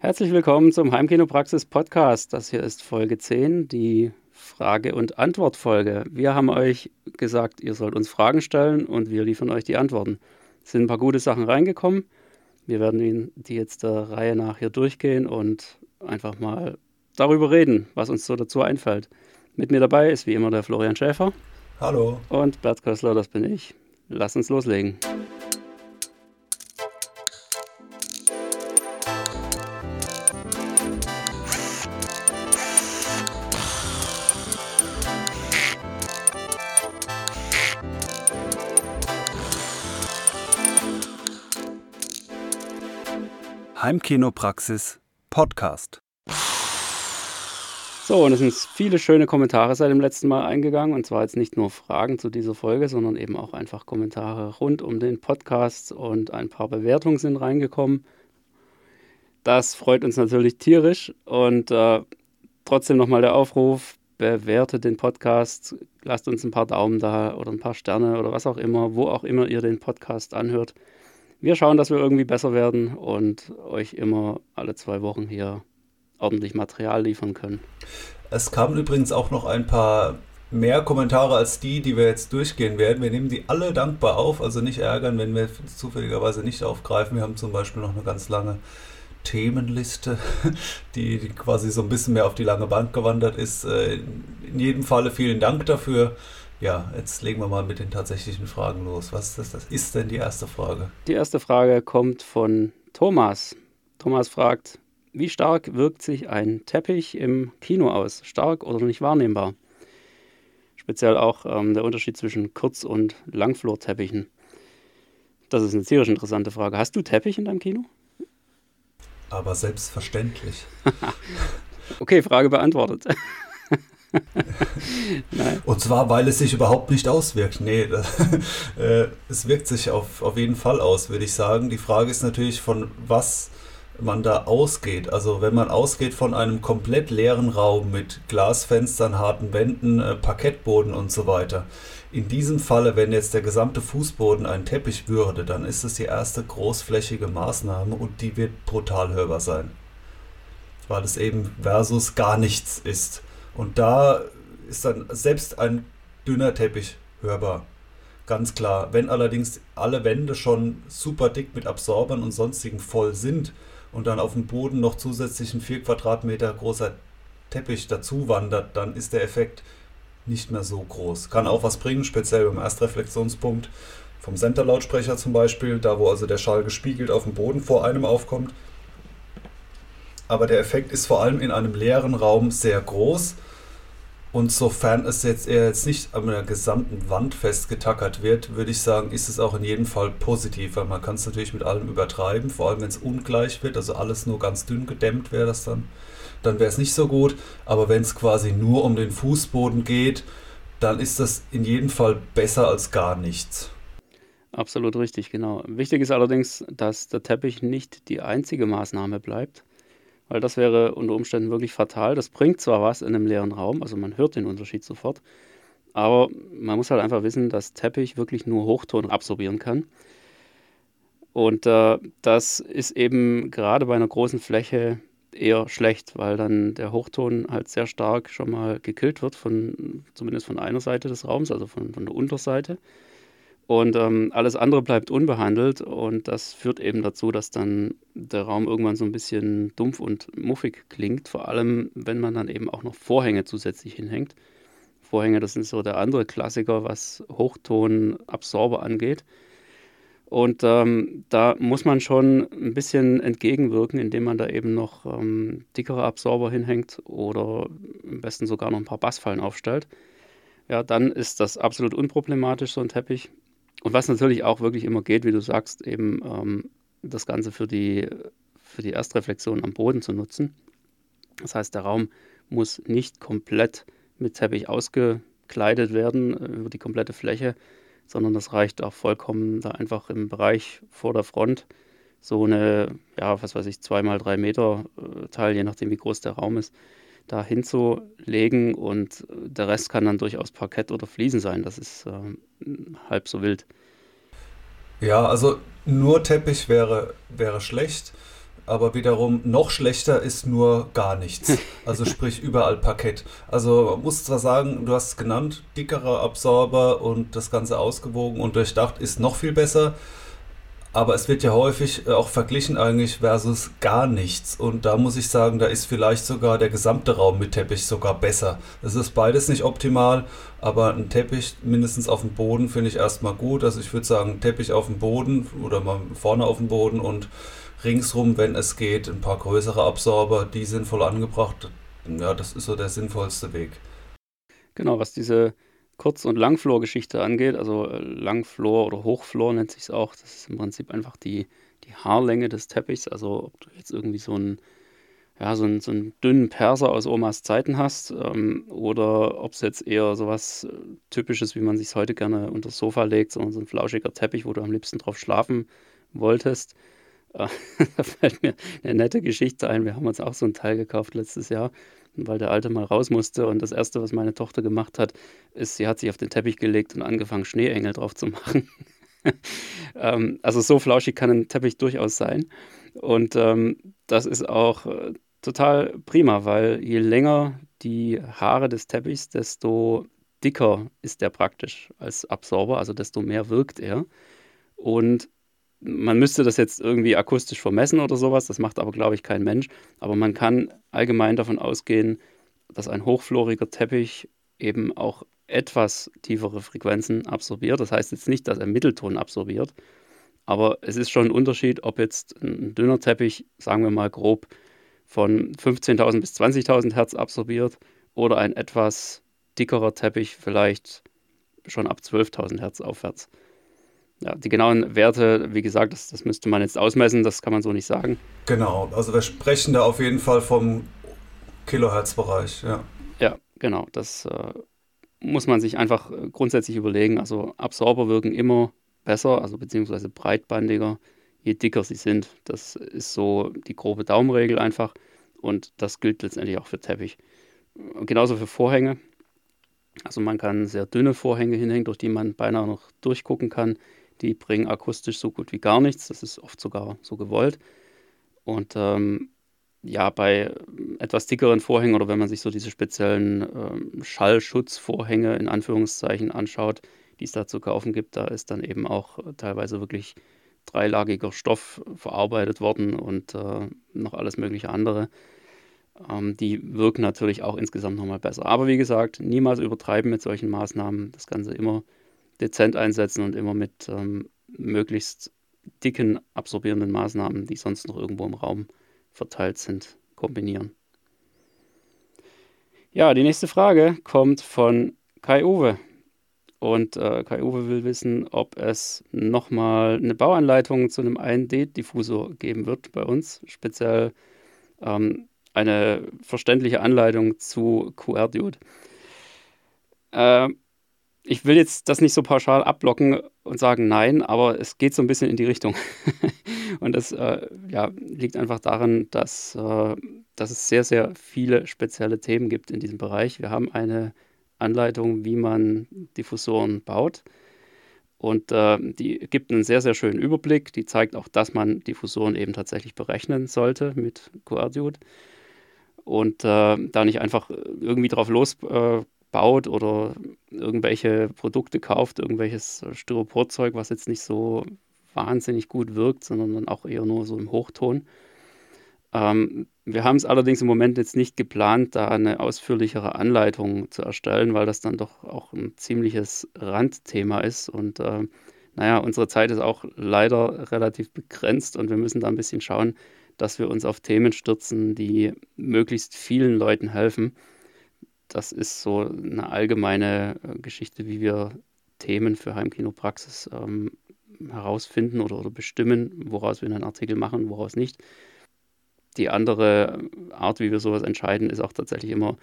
Herzlich willkommen zum Heimkinopraxis Podcast. Das hier ist Folge 10, die Frage- und Antwortfolge. Wir haben euch gesagt, ihr sollt uns Fragen stellen und wir liefern euch die Antworten. Es sind ein paar gute Sachen reingekommen. Wir werden die jetzt der Reihe nach hier durchgehen und einfach mal darüber reden, was uns so dazu einfällt. Mit mir dabei ist wie immer der Florian Schäfer. Hallo. Und Bert Kössler, das bin ich. Lass uns loslegen. Heimkinopraxis Podcast. So, und es sind viele schöne Kommentare seit dem letzten Mal eingegangen. Und zwar jetzt nicht nur Fragen zu dieser Folge, sondern eben auch einfach Kommentare rund um den Podcast und ein paar Bewertungen sind reingekommen. Das freut uns natürlich tierisch. Und äh, trotzdem nochmal der Aufruf: bewertet den Podcast, lasst uns ein paar Daumen da oder ein paar Sterne oder was auch immer, wo auch immer ihr den Podcast anhört wir schauen, dass wir irgendwie besser werden und euch immer alle zwei Wochen hier ordentlich Material liefern können. Es kamen übrigens auch noch ein paar mehr Kommentare als die, die wir jetzt durchgehen werden. Wir nehmen die alle dankbar auf, also nicht ärgern, wenn wir zufälligerweise nicht aufgreifen. Wir haben zum Beispiel noch eine ganz lange Themenliste, die quasi so ein bisschen mehr auf die lange Bank gewandert ist. Äh, in jedem Falle vielen Dank dafür. Ja, jetzt legen wir mal mit den tatsächlichen Fragen los. Was ist, das? ist denn die erste Frage? Die erste Frage kommt von Thomas. Thomas fragt, wie stark wirkt sich ein Teppich im Kino aus? Stark oder nicht wahrnehmbar? Speziell auch ähm, der Unterschied zwischen Kurz- und Langflurteppichen. Das ist eine tierisch interessante Frage. Hast du Teppich in deinem Kino? Aber selbstverständlich. okay, Frage beantwortet. Und zwar, weil es sich überhaupt nicht auswirkt. Nee, das, äh, es wirkt sich auf, auf jeden Fall aus, würde ich sagen. Die Frage ist natürlich, von was man da ausgeht. Also wenn man ausgeht von einem komplett leeren Raum mit Glasfenstern, harten Wänden, äh, Parkettboden und so weiter. In diesem Falle, wenn jetzt der gesamte Fußboden ein Teppich würde, dann ist es die erste großflächige Maßnahme und die wird brutal hörbar sein. Weil es eben versus gar nichts ist. Und da ist dann selbst ein dünner Teppich hörbar. Ganz klar. Wenn allerdings alle Wände schon super dick mit Absorbern und sonstigen voll sind und dann auf dem Boden noch zusätzlich ein 4 Quadratmeter großer Teppich dazu wandert, dann ist der Effekt nicht mehr so groß. Kann auch was bringen, speziell beim Erstreflexionspunkt vom Center-Lautsprecher zum Beispiel, da wo also der Schall gespiegelt auf dem Boden vor einem aufkommt. Aber der Effekt ist vor allem in einem leeren Raum sehr groß und sofern es jetzt eher jetzt nicht an der gesamten Wand festgetackert wird, würde ich sagen, ist es auch in jedem Fall positiv, weil man kann es natürlich mit allem übertreiben, vor allem wenn es ungleich wird, also alles nur ganz dünn gedämmt wäre das dann, dann wäre es nicht so gut. Aber wenn es quasi nur um den Fußboden geht, dann ist das in jedem Fall besser als gar nichts. Absolut richtig, genau. Wichtig ist allerdings, dass der Teppich nicht die einzige Maßnahme bleibt, weil das wäre unter Umständen wirklich fatal. Das bringt zwar was in einem leeren Raum, also man hört den Unterschied sofort, aber man muss halt einfach wissen, dass Teppich wirklich nur Hochton absorbieren kann. Und äh, das ist eben gerade bei einer großen Fläche eher schlecht, weil dann der Hochton halt sehr stark schon mal gekillt wird, von, zumindest von einer Seite des Raums, also von, von der Unterseite. Und ähm, alles andere bleibt unbehandelt und das führt eben dazu, dass dann der Raum irgendwann so ein bisschen dumpf und muffig klingt, vor allem wenn man dann eben auch noch Vorhänge zusätzlich hinhängt. Vorhänge, das sind so der andere Klassiker, was Hochtonabsorber angeht. Und ähm, da muss man schon ein bisschen entgegenwirken, indem man da eben noch ähm, dickere Absorber hinhängt oder am besten sogar noch ein paar Bassfallen aufstellt. Ja, dann ist das absolut unproblematisch, so ein Teppich. Und was natürlich auch wirklich immer geht, wie du sagst, eben ähm, das Ganze für die, für die Erstreflexion am Boden zu nutzen. Das heißt, der Raum muss nicht komplett mit Teppich ausgekleidet werden äh, über die komplette Fläche, sondern das reicht auch vollkommen da einfach im Bereich vor der Front so eine, ja, was weiß ich, zwei mal drei Meter äh, Teil, je nachdem wie groß der Raum ist, da hinzulegen und der Rest kann dann durchaus Parkett oder Fliesen sein. Das ist äh, halb so wild. Ja, also nur Teppich wäre, wäre schlecht. aber wiederum noch schlechter ist nur gar nichts. Also sprich überall Parkett. Also man muss zwar sagen, du hast es genannt, dickerer Absorber und das Ganze ausgewogen und durchdacht ist noch viel besser. Aber es wird ja häufig äh, auch verglichen eigentlich versus gar nichts. Und da muss ich sagen, da ist vielleicht sogar der gesamte Raum mit Teppich sogar besser. Es ist beides nicht optimal, aber ein Teppich mindestens auf dem Boden finde ich erstmal gut. Also ich würde sagen, Teppich auf dem Boden oder mal vorne auf dem Boden und ringsrum, wenn es geht, ein paar größere Absorber, die sinnvoll angebracht. Ja, das ist so der sinnvollste Weg. Genau, was diese Kurz- und Langflor-Geschichte angeht, also äh, Langflor oder Hochflor nennt sich es auch, das ist im Prinzip einfach die, die Haarlänge des Teppichs. Also ob du jetzt irgendwie so einen, ja, so einen, so einen dünnen Perser aus Omas Zeiten hast ähm, oder ob es jetzt eher so was äh, Typisches, wie man sich heute gerne unter das Sofa legt, sondern so ein flauschiger Teppich, wo du am liebsten drauf schlafen wolltest. Äh, da fällt mir eine nette Geschichte ein. Wir haben uns auch so ein Teil gekauft letztes Jahr, weil der Alte mal raus musste. Und das Erste, was meine Tochter gemacht hat, ist, sie hat sich auf den Teppich gelegt und angefangen, Schneeengel drauf zu machen. ähm, also so flauschig kann ein Teppich durchaus sein. Und ähm, das ist auch äh, total prima, weil je länger die Haare des Teppichs, desto dicker ist der praktisch als Absorber, also desto mehr wirkt er. Und man müsste das jetzt irgendwie akustisch vermessen oder sowas, das macht aber, glaube ich, kein Mensch. Aber man kann allgemein davon ausgehen, dass ein hochfloriger Teppich eben auch etwas tiefere Frequenzen absorbiert. Das heißt jetzt nicht, dass er Mittelton absorbiert, aber es ist schon ein Unterschied, ob jetzt ein dünner Teppich, sagen wir mal grob, von 15.000 bis 20.000 Hertz absorbiert oder ein etwas dickerer Teppich vielleicht schon ab 12.000 Hertz aufwärts. Ja, die genauen Werte, wie gesagt, das, das müsste man jetzt ausmessen, das kann man so nicht sagen. Genau, also wir sprechen da auf jeden Fall vom Kilohertz-Bereich, ja. Ja, genau, das äh, muss man sich einfach äh, grundsätzlich überlegen. Also Absorber wirken immer besser, also beziehungsweise breitbandiger, je dicker sie sind. Das ist so die grobe Daumenregel einfach und das gilt letztendlich auch für Teppich. Genauso für Vorhänge. Also man kann sehr dünne Vorhänge hinhängen, durch die man beinahe noch durchgucken kann. Die bringen akustisch so gut wie gar nichts. Das ist oft sogar so gewollt. Und ähm, ja, bei etwas dickeren Vorhängen oder wenn man sich so diese speziellen ähm, Schallschutzvorhänge in Anführungszeichen anschaut, die es da zu kaufen gibt, da ist dann eben auch teilweise wirklich dreilagiger Stoff verarbeitet worden und äh, noch alles mögliche andere. Ähm, die wirken natürlich auch insgesamt nochmal besser. Aber wie gesagt, niemals übertreiben mit solchen Maßnahmen. Das Ganze immer dezent einsetzen und immer mit ähm, möglichst dicken absorbierenden Maßnahmen, die sonst noch irgendwo im Raum verteilt sind, kombinieren. Ja, die nächste Frage kommt von Kai Uwe. Und äh, Kai Uwe will wissen, ob es nochmal eine Bauanleitung zu einem 1D-Diffusor geben wird bei uns. Speziell ähm, eine verständliche Anleitung zu QR-Dude. Äh, ich will jetzt das nicht so pauschal abblocken und sagen nein, aber es geht so ein bisschen in die Richtung. und das äh, ja, liegt einfach daran, dass, äh, dass es sehr, sehr viele spezielle Themen gibt in diesem Bereich. Wir haben eine Anleitung, wie man Diffusoren baut. Und äh, die gibt einen sehr, sehr schönen Überblick. Die zeigt auch, dass man Diffusoren eben tatsächlich berechnen sollte mit QRDUD. Und äh, da nicht einfach irgendwie drauf los äh, baut oder irgendwelche Produkte kauft, irgendwelches Styroporzeug, was jetzt nicht so wahnsinnig gut wirkt, sondern dann auch eher nur so im Hochton. Ähm, wir haben es allerdings im Moment jetzt nicht geplant, da eine ausführlichere Anleitung zu erstellen, weil das dann doch auch ein ziemliches Randthema ist. Und äh, naja, unsere Zeit ist auch leider relativ begrenzt und wir müssen da ein bisschen schauen, dass wir uns auf Themen stürzen, die möglichst vielen Leuten helfen das ist so eine allgemeine äh, Geschichte, wie wir Themen für Heimkinopraxis ähm, herausfinden oder, oder bestimmen, woraus wir einen Artikel machen, woraus nicht. Die andere Art, wie wir sowas entscheiden, ist auch tatsächlich immer,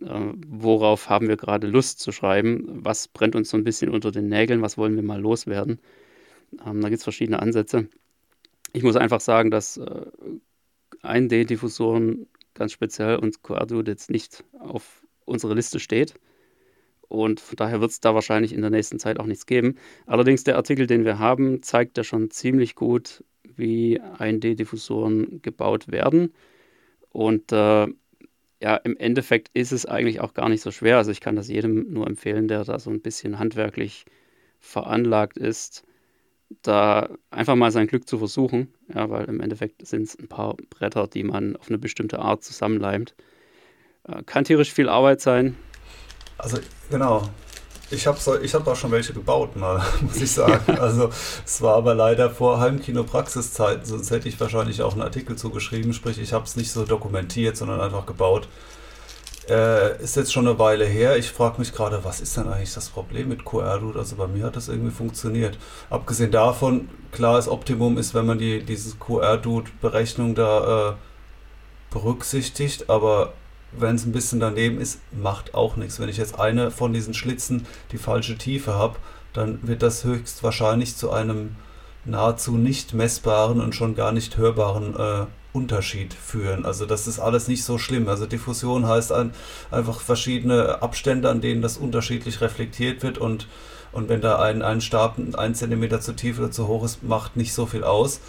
äh, worauf haben wir gerade Lust zu schreiben, was brennt uns so ein bisschen unter den Nägeln, was wollen wir mal loswerden. Ähm, da gibt es verschiedene Ansätze. Ich muss einfach sagen, dass äh, 1D-Diffusoren ganz speziell und Quadro jetzt nicht auf unsere Liste steht. Und von daher wird es da wahrscheinlich in der nächsten Zeit auch nichts geben. Allerdings der Artikel, den wir haben, zeigt ja schon ziemlich gut, wie 1D-Diffusoren gebaut werden. Und äh, ja, im Endeffekt ist es eigentlich auch gar nicht so schwer. Also ich kann das jedem nur empfehlen, der da so ein bisschen handwerklich veranlagt ist, da einfach mal sein Glück zu versuchen. Ja, weil im Endeffekt sind es ein paar Bretter, die man auf eine bestimmte Art zusammenleimt. Äh, kann tierisch viel Arbeit sein. Also genau, ich habe ich hab auch schon welche gebaut, mal, muss ich sagen. Also es war aber leider vor Heimkino-Praxiszeiten, sonst hätte ich wahrscheinlich auch einen Artikel zugeschrieben. Sprich, ich habe es nicht so dokumentiert, sondern einfach gebaut. Äh, ist jetzt schon eine Weile her. Ich frage mich gerade, was ist denn eigentlich das Problem mit QR-Dude? Also bei mir hat das irgendwie funktioniert. Abgesehen davon, klar, das Optimum ist, wenn man die, diese QR-Dude-Berechnung da äh, berücksichtigt, aber wenn es ein bisschen daneben ist, macht auch nichts. Wenn ich jetzt eine von diesen Schlitzen die falsche Tiefe habe, dann wird das höchstwahrscheinlich zu einem nahezu nicht messbaren und schon gar nicht hörbaren äh, Unterschied führen. Also das ist alles nicht so schlimm. Also Diffusion heißt ein, einfach verschiedene Abstände, an denen das unterschiedlich reflektiert wird und, und wenn da ein, ein Stab ein Zentimeter zu tief oder zu hoch ist, macht nicht so viel aus.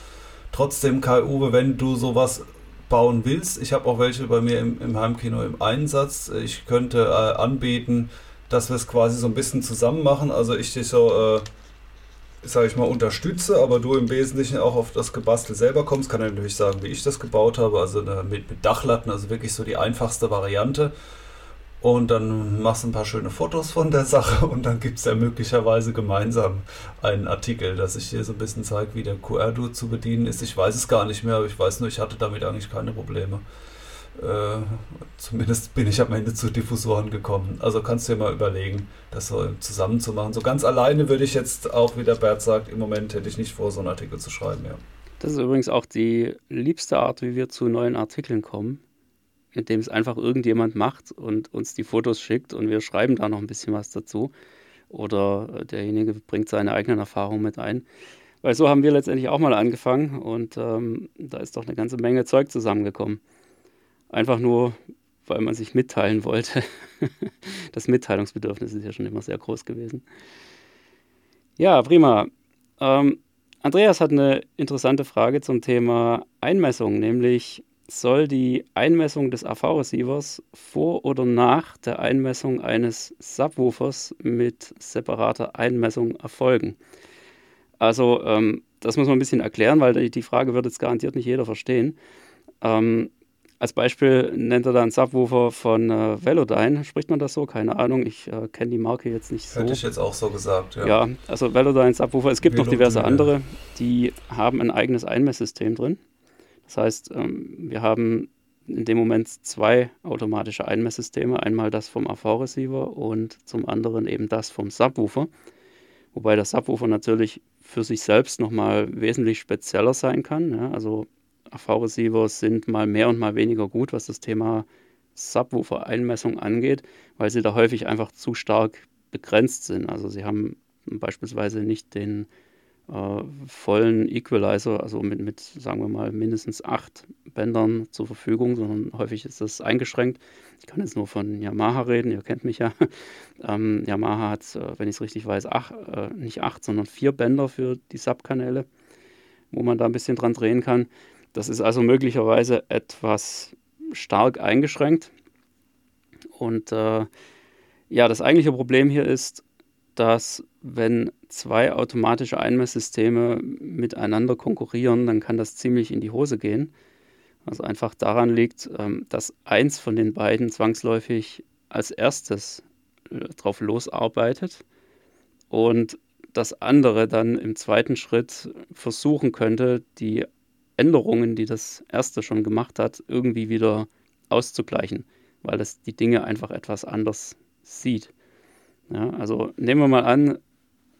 Trotzdem, Kai Uwe, wenn du sowas bauen willst, ich habe auch welche bei mir im, im Heimkino im Einsatz. Ich könnte äh, anbieten, dass wir es quasi so ein bisschen zusammen machen. Also ich dich so, äh, sage ich mal, unterstütze, aber du im Wesentlichen auch auf das Gebastel selber kommst. Kann ich natürlich sagen, wie ich das gebaut habe. Also mit, mit Dachlatten, also wirklich so die einfachste Variante. Und dann machst du ein paar schöne Fotos von der Sache und dann gibt es ja möglicherweise gemeinsam einen Artikel, dass ich dir so ein bisschen zeige, wie der QR-Dude zu bedienen ist. Ich weiß es gar nicht mehr, aber ich weiß nur, ich hatte damit eigentlich keine Probleme. Äh, zumindest bin ich am Ende zu Diffusoren gekommen. Also kannst du dir mal überlegen, das so zusammen zu machen. So ganz alleine würde ich jetzt auch, wie der Bert sagt, im Moment hätte ich nicht vor, so einen Artikel zu schreiben, ja. Das ist übrigens auch die liebste Art, wie wir zu neuen Artikeln kommen indem es einfach irgendjemand macht und uns die Fotos schickt und wir schreiben da noch ein bisschen was dazu. Oder äh, derjenige bringt seine eigenen Erfahrungen mit ein. Weil so haben wir letztendlich auch mal angefangen und ähm, da ist doch eine ganze Menge Zeug zusammengekommen. Einfach nur, weil man sich mitteilen wollte. das Mitteilungsbedürfnis ist ja schon immer sehr groß gewesen. Ja, prima. Ähm, Andreas hat eine interessante Frage zum Thema Einmessung, nämlich soll die Einmessung des AV-Receivers vor oder nach der Einmessung eines Subwoofers mit separater Einmessung erfolgen. Also ähm, das muss man ein bisschen erklären, weil die, Frage wird jetzt garantiert nicht jeder verstehen. Ähm, als Beispiel nennt er da einen Subwoofer von äh, Velodyne. Spricht man das so? Keine Ahnung. Ich äh, kenne die Marke jetzt nicht so. Hätte ich jetzt auch so gesagt, ja. Ja, also Velodyne Subwoofer. Es gibt noch diverse andere, die haben ein eigenes Einmesssystem drin. Das heißt, ähm, wir haben in dem Moment zwei automatische Einmesssysteme. Einmal das vom AV-Receiver und zum anderen eben das vom Subwoofer. Wobei der Subwoofer natürlich für sich selbst nochmal wesentlich spezieller sein kann. Ja, also AV-Receiver sind mal mehr und mal weniger gut, was das Thema Subwoofer-Einmessung angeht, weil sie da häufig einfach zu stark begrenzt sind. Also sie haben beispielsweise nicht den äh, vollen Equalizer, also mit, mit, sagen wir mal, mindestens acht Bändern zur Verfügung, sondern häufig ist das eingeschränkt. Ich kann jetzt nur von Yamaha reden, ihr kennt mich ja. Ähm, Yamaha hat, äh, wenn ich es richtig weiß, ach, äh, nicht acht, sondern vier Bänder für die Subkanäle, wo man da ein bisschen dran drehen kann. Das ist also möglicherweise etwas stark eingeschränkt. Und äh, ja, das eigentliche Problem hier ist, dass wenn zwei automatische Einmesssysteme miteinander konkurrieren, dann kann das ziemlich in die Hose gehen. Also einfach daran liegt, ähm, dass eins von den beiden zwangsläufig als erstes äh, drauf losarbeitet und das andere dann im zweiten Schritt versuchen könnte, die Änderungen, die das erste schon gemacht hat, irgendwie wieder auszugleichen, weil es die Dinge einfach etwas anders sieht. Ja, also nehmen wir mal an,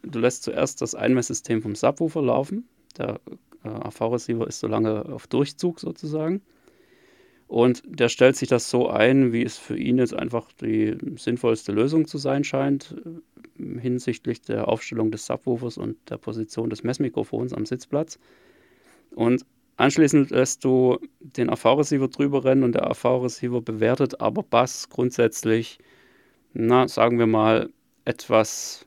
du lässt zuerst das Einmesssystem vom Subwoofer laufen. Der äh, AV-Receiver ist so lange auf Durchzug sozusagen. Und der stellt sich das so ein, wie es für ihn jetzt einfach die sinnvollste Lösung zu sein scheint, äh, hinsichtlich der Aufstellung des Subwoofers und der Position des Messmikrofons am Sitzplatz. Und anschließend lässt du den AV-Receiver drüber rennen und der AV-Receiver bewertet aber Bass grundsätzlich, na, sagen wir mal, etwas,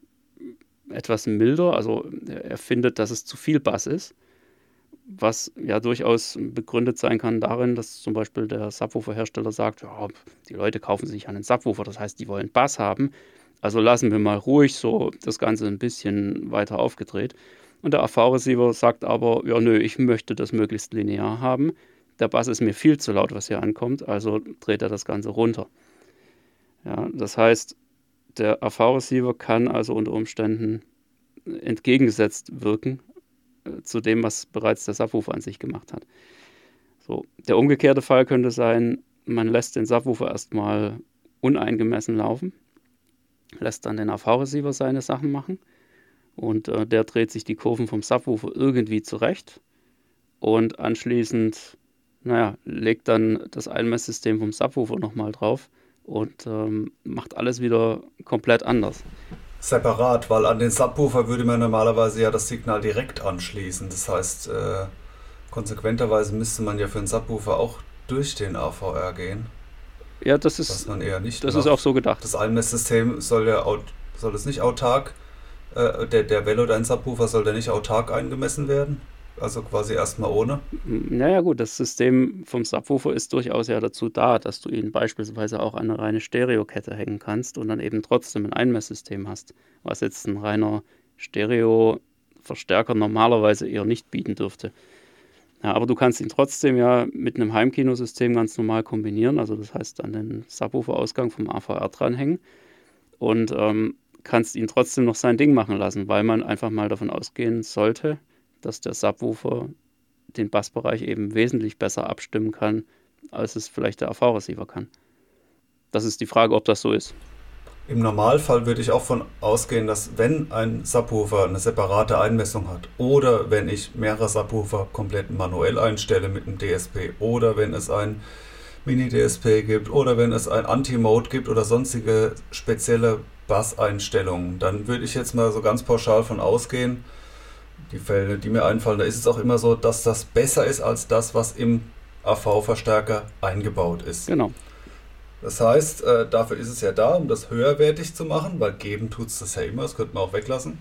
etwas milder. Also er findet, dass es zu viel Bass ist. was ja durchaus begründet sein kann darin, dass zum Beispiel der Subwoofer-Hersteller sagt, ja, die Leute kaufen sich einen Subwoofer, das heißt, die wollen Bass haben, also lassen wir mal ruhig so das Ganze ein bisschen weiter aufgedreht. Und der AV-Receiver sagt aber, ja nö, ich möchte das möglichst linear haben. Der Bass ist mir viel zu laut, was hier ankommt, also dreht er das Ganze runter. Ja, das heißt, der AV-Receiver kann also unter Umständen entgegengesetzt wirken äh, zu dem, was bereits der Subwoofer an sich gemacht hat. So, der umgekehrte Fall könnte sein, man lässt den Subwoofer erstmal uneingemessen laufen, lässt dann den AV-Receiver seine Sachen machen und äh, der dreht sich die Kurven vom Subwoofer irgendwie zurecht und anschließend, naja, legt dann das Einmesssystem vom Subwoofer nochmal drauf und ähm, macht alles wieder komplett anders. Separat, weil an den Subwoofer würde man normalerweise ja das Signal direkt anschließen. Das heißt, äh, konsequenterweise müsste man ja für einen Subwoofer auch durch den AVR gehen. Ja, das ist, was man eher nicht das macht. ist auch so gedacht. Das Einmesssystem soll ja soll es nicht autark, äh, der, der Velodyne Subwoofer soll der nicht autark eingemessen werden? Also quasi erstmal ohne? Naja gut, das System vom Subwoofer ist durchaus ja dazu da, dass du ihn beispielsweise auch an eine reine Stereokette hängen kannst und dann eben trotzdem ein Einmesssystem hast, was jetzt ein reiner Stereo-Verstärker normalerweise eher nicht bieten dürfte. Ja, aber du kannst ihn trotzdem ja mit einem Heimkinosystem ganz normal kombinieren, also das heißt an den Subwoofer-Ausgang vom AVR dranhängen und ähm, kannst ihn trotzdem noch sein Ding machen lassen, weil man einfach mal davon ausgehen sollte, dass der Subwoofer den Bassbereich eben wesentlich besser abstimmen kann, als es vielleicht der AV-Receiver kann. Das ist die Frage, ob das so ist. Im Normalfall würde ich auch von ausgehen, dass wenn ein Subwoofer eine separate Einmessung hat oder wenn ich mehrere Subwoofer komplett manuell einstelle mit einem DSP oder wenn es ein Mini-DSP gibt oder wenn es ein Anti-Mode gibt oder sonstige spezielle Basseinstellungen, dann würde ich jetzt mal so ganz pauschal von ausgehen, die Fälle, die mir einfallen, da ist es auch immer so, dass das besser ist als das, was im AV-Verstärker eingebaut ist. Genau. Das heißt, äh, dafür ist es ja da, um das höherwertig zu machen, weil geben tut es das ja immer, das könnte man auch weglassen.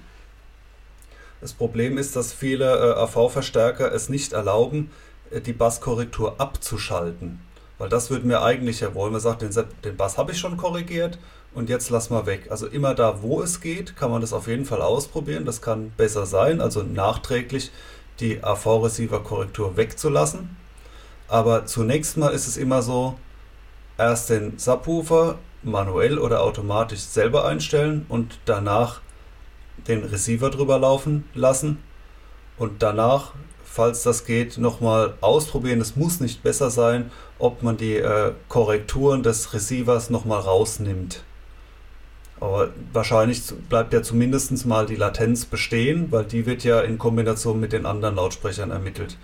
Das Problem ist, dass viele äh, AV-Verstärker es nicht erlauben, äh, die Basskorrektur abzuschalten. Weil das würden wir eigentlich ja wollen. Man sagt, den, den Bass habe ich schon korrigiert und jetzt lass mal weg. Also immer da, wo es geht, kann man das auf jeden Fall ausprobieren. Das kann besser sein, also nachträglich die AV-Receiver-Korrektur wegzulassen. Aber zunächst mal ist es immer so, erst den Subwoofer manuell oder automatisch selber einstellen und danach den Receiver drüber laufen lassen und danach, falls das geht, nochmal ausprobieren. Es muss nicht besser sein, ob man die äh, Korrekturen des Receivers nochmal rausnimmt. Aber wahrscheinlich bleibt ja zumindest mal die Latenz bestehen, weil die wird ja in Kombination mit den anderen Lautsprechern ermittelt.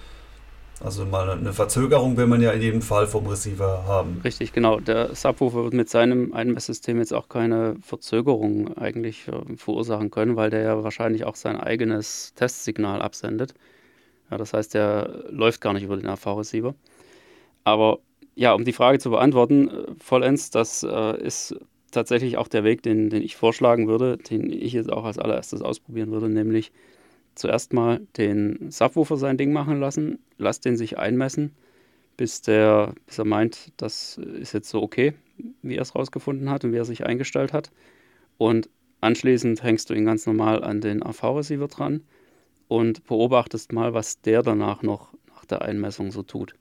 Also mal eine Verzögerung will man ja in jedem Fall vom Receiver haben. Richtig, genau. Der Subwoofer wird mit seinem Einmesssystem jetzt auch keine Verzögerung eigentlich äh, verursachen können, weil der ja wahrscheinlich auch sein eigenes Testsignal absendet. Ja, das heißt, der läuft gar nicht über den AV-Receiver. Aber ja, um die Frage zu beantworten, äh, vollends, das äh, ist tatsächlich auch der Weg, den, den ich vorschlagen würde, den ich jetzt auch als allererstes ausprobieren würde, nämlich zuerst mal den Subwoofer sein Ding machen lassen, lass den sich einmessen, bis, der, bis er meint, das ist jetzt so okay, wie er es rausgefunden hat und wie er sich eingestellt hat. Und anschließend hängst du ihn ganz normal an den AV-Receiver dran und beobachtest mal, was der danach noch nach der Einmessung so tut.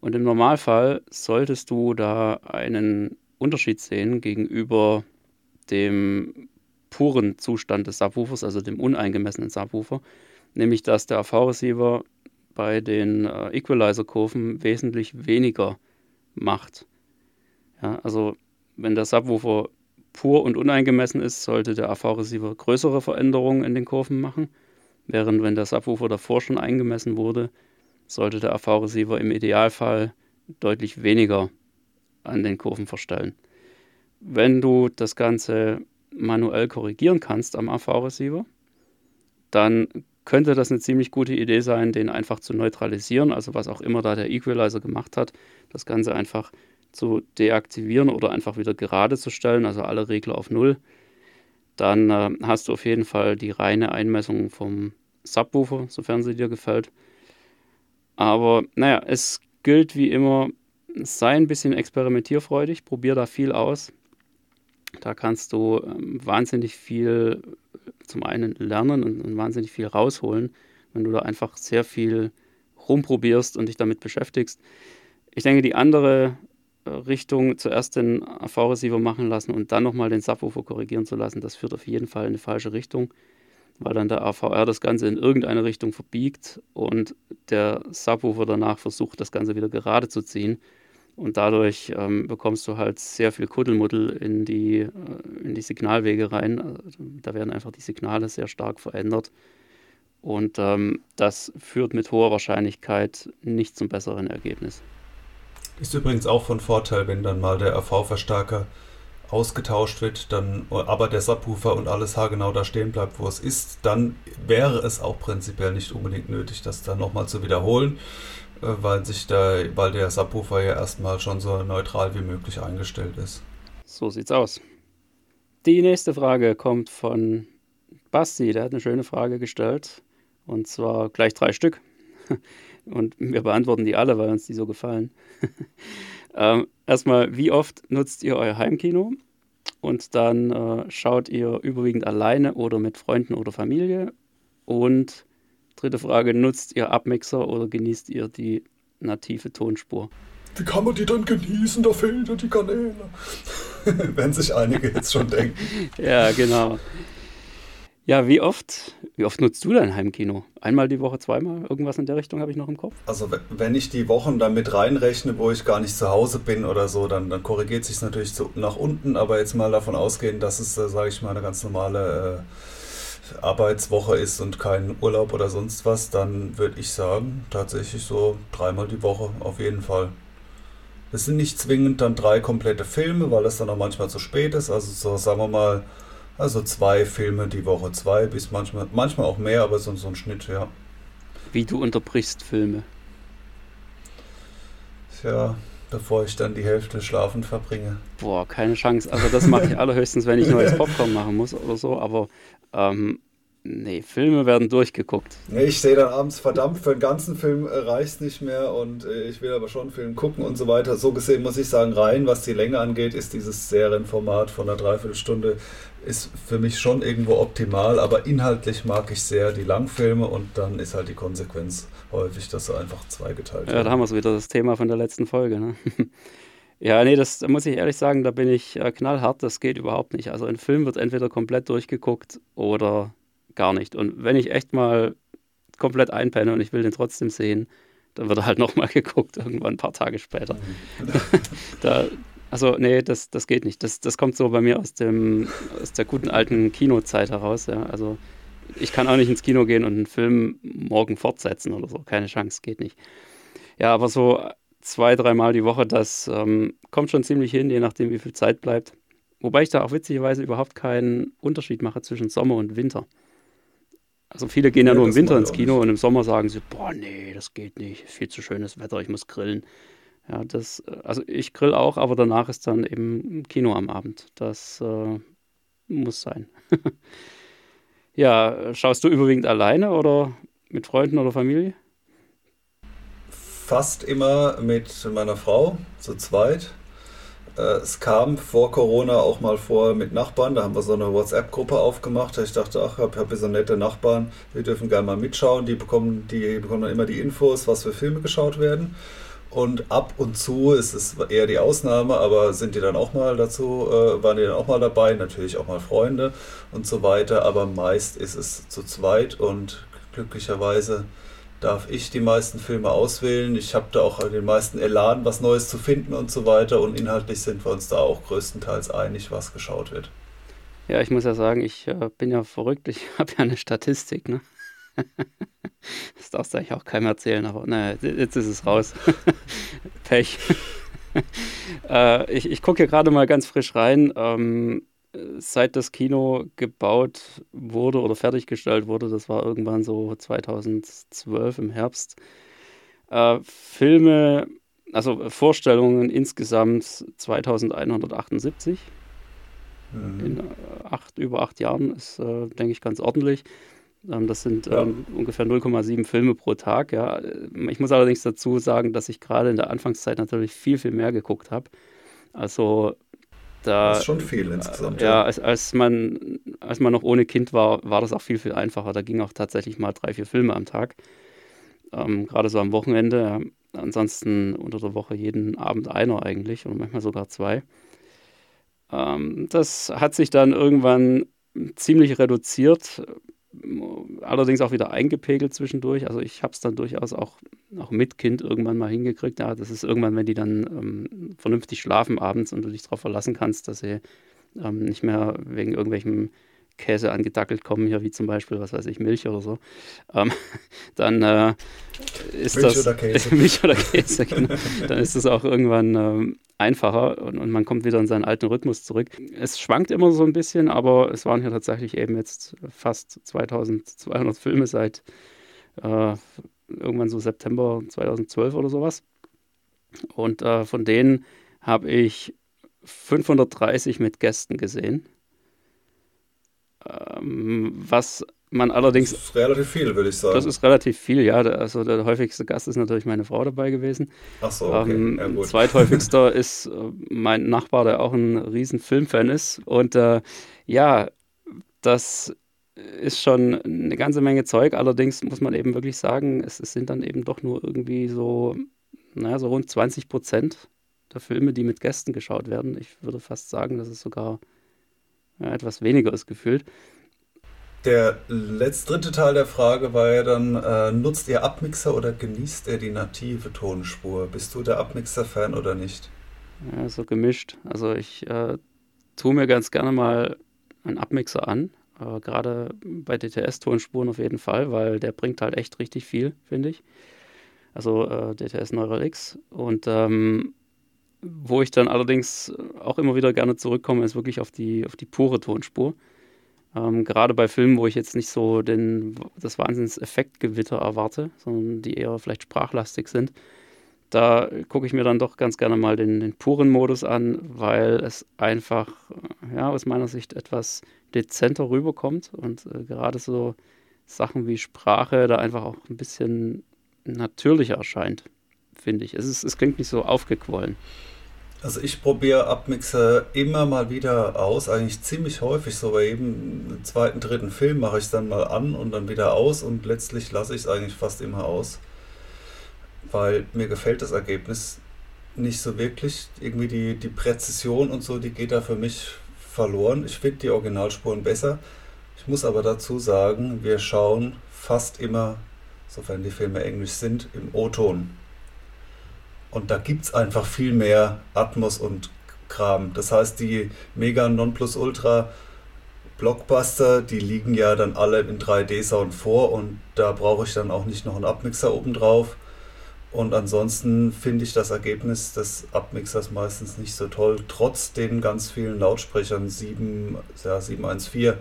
Und im Normalfall solltest du da einen Unterschied sehen gegenüber dem puren Zustand des Subwoofers, also dem uneingemessenen Subwoofer, nämlich dass der AV-Receiver bei den äh, Equalizer-Kurven wesentlich weniger macht. Ja, also wenn der Subwoofer pur und uneingemessen ist, sollte der AV-Receiver größere Veränderungen in den Kurven machen, während wenn der Subwoofer davor schon eingemessen wurde, sollte der AV-Receiver im Idealfall deutlich weniger an den Kurven verstellen. Wenn du das Ganze manuell korrigieren kannst am AV-Receiver, dann könnte das eine ziemlich gute Idee sein, den einfach zu neutralisieren, also was auch immer da der Equalizer gemacht hat, das Ganze einfach zu deaktivieren oder einfach wieder gerade zu stellen, also alle Regler auf Null. Dann äh, hast du auf jeden Fall die reine Einmessung vom Subwoofer, sofern sie dir gefällt. Aber naja, es gilt wie immer, sei ein bisschen experimentierfreudig, probier da viel aus. Da kannst du ähm, wahnsinnig viel zum einen lernen und, und, wahnsinnig viel rausholen, wenn du da einfach sehr viel rumprobierst und dich damit beschäftigst. Ich denke, die andere äh, Richtung, zuerst den AV-Receiver machen lassen und dann nochmal den Subwoofer korrigieren zu lassen, das führt auf jeden Fall in eine falsche Richtung, weil dann der AVR das Ganze in irgendeine Richtung verbiegt und der Subwoofer danach versucht, das Ganze wieder gerade zu ziehen. Und dadurch ähm, bekommst du halt sehr viel Kuddelmuddel in die, äh, in die Signalwege rein. Also, da werden einfach die Signale sehr stark verändert. Und ähm, das führt mit hoher Wahrscheinlichkeit nicht zum besseren Ergebnis. Ist übrigens auch von Vorteil, wenn dann mal der AV-Verstärker ausgetauscht wird, dann aber der Subwoofer und alles haargenau da stehen bleibt, wo es ist, dann wäre es auch prinzipiell nicht unbedingt nötig, das dann nochmal zu wiederholen. Äh, weil sich da, weil der Subwoofer ja erstmal schon so neutral wie möglich eingestellt ist. So sieht's aus. Die nächste Frage kommt von Basti, der hat eine schöne Frage gestellt. Und zwar gleich drei Stück. Und wir beantworten die alle, weil uns die so gefallen. ähm, erstmal, wie oft nutzt ihr euer Heimkino? Und dann äh, schaut ihr überwiegend alleine oder mit Freunden oder Familie? Und Dritte Frage, nutzt ihr Abmixer oder genießt ihr die native Tonspur? Wie kann man die dann genießen? Da fehlen ja die Kanäle. Wenn sich einige jetzt schon denken. ja, genau. Ja, wie oft, wie oft nutzt du dein Heimkino? Einmal die Woche, zweimal? Irgendwas in der Richtung habe ich noch im Kopf? Also wenn ich die Wochen dann mit reinrechne, wo ich gar nicht zu Hause bin oder so, dann, dann korrigiert sich natürlich zu, nach unten, aber jetzt mal davon ausgehen, dass es, äh, sage ich mal, eine ganz normale äh, Arbeitswoche ist und kein Urlaub oder sonst was, dann würde ich sagen, tatsächlich so dreimal die Woche auf jeden Fall. Es sind nicht zwingend dann drei komplette Filme, weil es dann auch manchmal zu spät ist. Also so sagen wir mal, also zwei Filme die Woche, zwei bis manchmal, manchmal auch mehr, aber so, so ein Schnitt, ja. Wie du unterbrichst Filme? Tja, bevor ich dann die Hälfte schlafend verbringe. Boah, keine Chance. Also das mache ich allerhöchstens, wenn ich neues Popcorn machen muss oder so. Aber ähm, nee, Filme werden durchgeguckt. Nee, ich sehe dann abends, verdammt, für einen ganzen Film äh, reicht nicht mehr und äh, ich will aber schon einen Film gucken und so weiter. So gesehen muss ich sagen, rein, was die Länge angeht, ist dieses Serienformat von einer Dreiviertelstunde ist für mich schon irgendwo optimal, aber inhaltlich mag ich sehr die Langfilme und dann ist halt die Konsequenz häufig, dass sie einfach zweigeteilt werden. Ja, da haben wir es wieder, das Thema von der letzten Folge. Ne? Ja, nee, das muss ich ehrlich sagen, da bin ich äh, knallhart, das geht überhaupt nicht. Also ein Film wird entweder komplett durchgeguckt oder gar nicht. Und wenn ich echt mal komplett einpenne und ich will den trotzdem sehen, dann wird er halt nochmal geguckt, irgendwann ein paar Tage später. Da, also, nee, das, das geht nicht. Das, das kommt so bei mir aus, dem, aus der guten alten Kinozeit heraus. Ja. Also, ich kann auch nicht ins Kino gehen und einen Film morgen fortsetzen oder so. Keine Chance, geht nicht. Ja, aber so zwei, dreimal die Woche, das ähm, kommt schon ziemlich hin, je nachdem, wie viel Zeit bleibt. Wobei ich da auch witzigerweise überhaupt keinen Unterschied mache zwischen Sommer und Winter. Also viele gehen ja, ja nur im Winter ins Kino und im Sommer sagen sie, boah, nee, das geht nicht, viel zu schönes Wetter, ich muss grillen. Ja, das, also ich grill auch, aber danach ist dann eben Kino am Abend. Das äh, muss sein. ja, schaust du überwiegend alleine oder mit Freunden oder Familie? Fast immer mit meiner Frau, zu zweit. Äh, es kam vor Corona auch mal vor mit Nachbarn, da haben wir so eine WhatsApp-Gruppe aufgemacht. Ich dachte, ach, ich habe hab so nette Nachbarn, die dürfen gerne mal mitschauen. Die bekommen, die bekommen dann immer die Infos, was für Filme geschaut werden. Und ab und zu ist es eher die Ausnahme, aber sind die dann auch mal dazu, äh, waren die dann auch mal dabei, natürlich auch mal Freunde und so weiter. Aber meist ist es zu zweit und glücklicherweise darf ich die meisten Filme auswählen. Ich habe da auch den meisten Elan, was Neues zu finden und so weiter. Und inhaltlich sind wir uns da auch größtenteils einig, was geschaut wird. Ja, ich muss ja sagen, ich äh, bin ja verrückt. Ich habe ja eine Statistik, ne? das darfst du eigentlich auch keinem erzählen, aber naja, jetzt ist es raus. Pech. äh, ich ich gucke hier gerade mal ganz frisch rein. Ähm, seit das Kino gebaut wurde oder fertiggestellt wurde, das war irgendwann so 2012 im Herbst, äh, Filme, also Vorstellungen insgesamt 2178. Mhm. In acht, über acht Jahren ist, äh, denke ich, ganz ordentlich. Ähm, das sind ja. ähm, ungefähr 0,7 Filme pro Tag. Ja. Ich muss allerdings dazu sagen, dass ich gerade in der Anfangszeit natürlich viel, viel mehr geguckt habe. Also da, das ist schon viel insgesamt. Ja, als, als, man, als man noch ohne Kind war, war das auch viel, viel einfacher. Da ging auch tatsächlich mal drei, vier Filme am Tag. Ähm, gerade so am Wochenende. Ansonsten unter der Woche jeden Abend einer eigentlich und manchmal sogar zwei. Ähm, das hat sich dann irgendwann ziemlich reduziert, allerdings auch wieder eingepegelt zwischendurch. Also ich habe es dann durchaus auch, auch mit Kind irgendwann mal hingekriegt. Ja, das ist irgendwann, wenn die dann ähm, vernünftig schlafen abends und du dich darauf verlassen kannst, dass sie ähm, nicht mehr wegen irgendwelchem Käse angedackelt kommen, hier wie zum Beispiel, was weiß ich, Milch oder so, ähm, dann äh, ist Milch das. Oder Käse. Milch oder Käse, genau. Dann ist das auch irgendwann ähm, einfacher und, und, man kommt wieder in seinen alten Rhythmus zurück. Es schwankt immer so ein bisschen, aber es waren ja tatsächlich eben jetzt fast 2200 Filme seit äh, irgendwann so September 2012 oder sowas. Und äh, von denen habe ich 530 mit Gästen gesehen. Ähm, was man allerdings. Das ist relativ viel, würde ich sagen. Das ist relativ viel, ja. Also der häufigste Gast ist natürlich meine Frau dabei gewesen. Ach so, okay. Ähm, ja. Zweithäufigster ist äh, mein Nachbar, der auch ein riesen Filmfan ist. Und äh, ja, das ist schon eine ganze Menge Zeug. Allerdings muss man eben wirklich sagen, es, es sind dann eben doch nur irgendwie so, naja, so rund 20 Prozent der Filme, die mit Gästen geschaut werden. Ich würde fast sagen, das ist sogar ja, etwas weniger ist gefühlt. Der letzte dritte Teil der Frage war ja dann, äh, nutzt ihr Abmixer oder genießt ihr die native Tonspur? Bist du der Abmixer-Fan oder nicht? Ja, so gemischt. Also ich äh, tue mir ganz gerne mal einen Abmixer an, äh, gerade bei DTS-Tonspuren auf jeden Fall, weil der bringt halt echt richtig viel, finde ich. Also äh, DTS Neural X. Und ähm, wo ich dann allerdings auch immer wieder gerne zurückkomme, ist wirklich auf die, auf die pure Tonspur. Ähm, gerade bei Filmen, wo ich jetzt nicht so den, das Wahnsinns-Effektgewitter erwarte, sondern die eher vielleicht sprachlastig sind, da gucke ich mir dann doch ganz gerne mal den, den puren Modus an, weil es einfach, ja, aus meiner Sicht etwas dezenter rüberkommt und äh, gerade so Sachen wie Sprache da einfach auch ein bisschen natürlicher erscheint, finde ich. Es, ist, es klingt nicht so aufgequollen. Also ich probiere Abmixer immer mal wieder aus, eigentlich ziemlich häufig, so bei jedem zweiten, dritten Film mache ich es dann mal an und dann wieder aus und letztlich lasse ich es eigentlich fast immer aus, weil mir gefällt das Ergebnis nicht so wirklich. Irgendwie die, die Präzision und so, die geht da für mich verloren. Ich finde die Originalspuren besser. Ich muss aber dazu sagen, wir schauen fast immer, sofern die Filme englisch sind, im O-Ton. Und da gibt es einfach viel mehr Atmos und Kram. Das heißt, die Mega Nonplusultra Blockbuster, die liegen ja dann alle in 3D-Sound vor und da brauche ich dann auch nicht noch einen Abmixer obendrauf. Und ansonsten finde ich das Ergebnis des Abmixers meistens nicht so toll, trotz den ganz vielen Lautsprechern 7, ja, 714,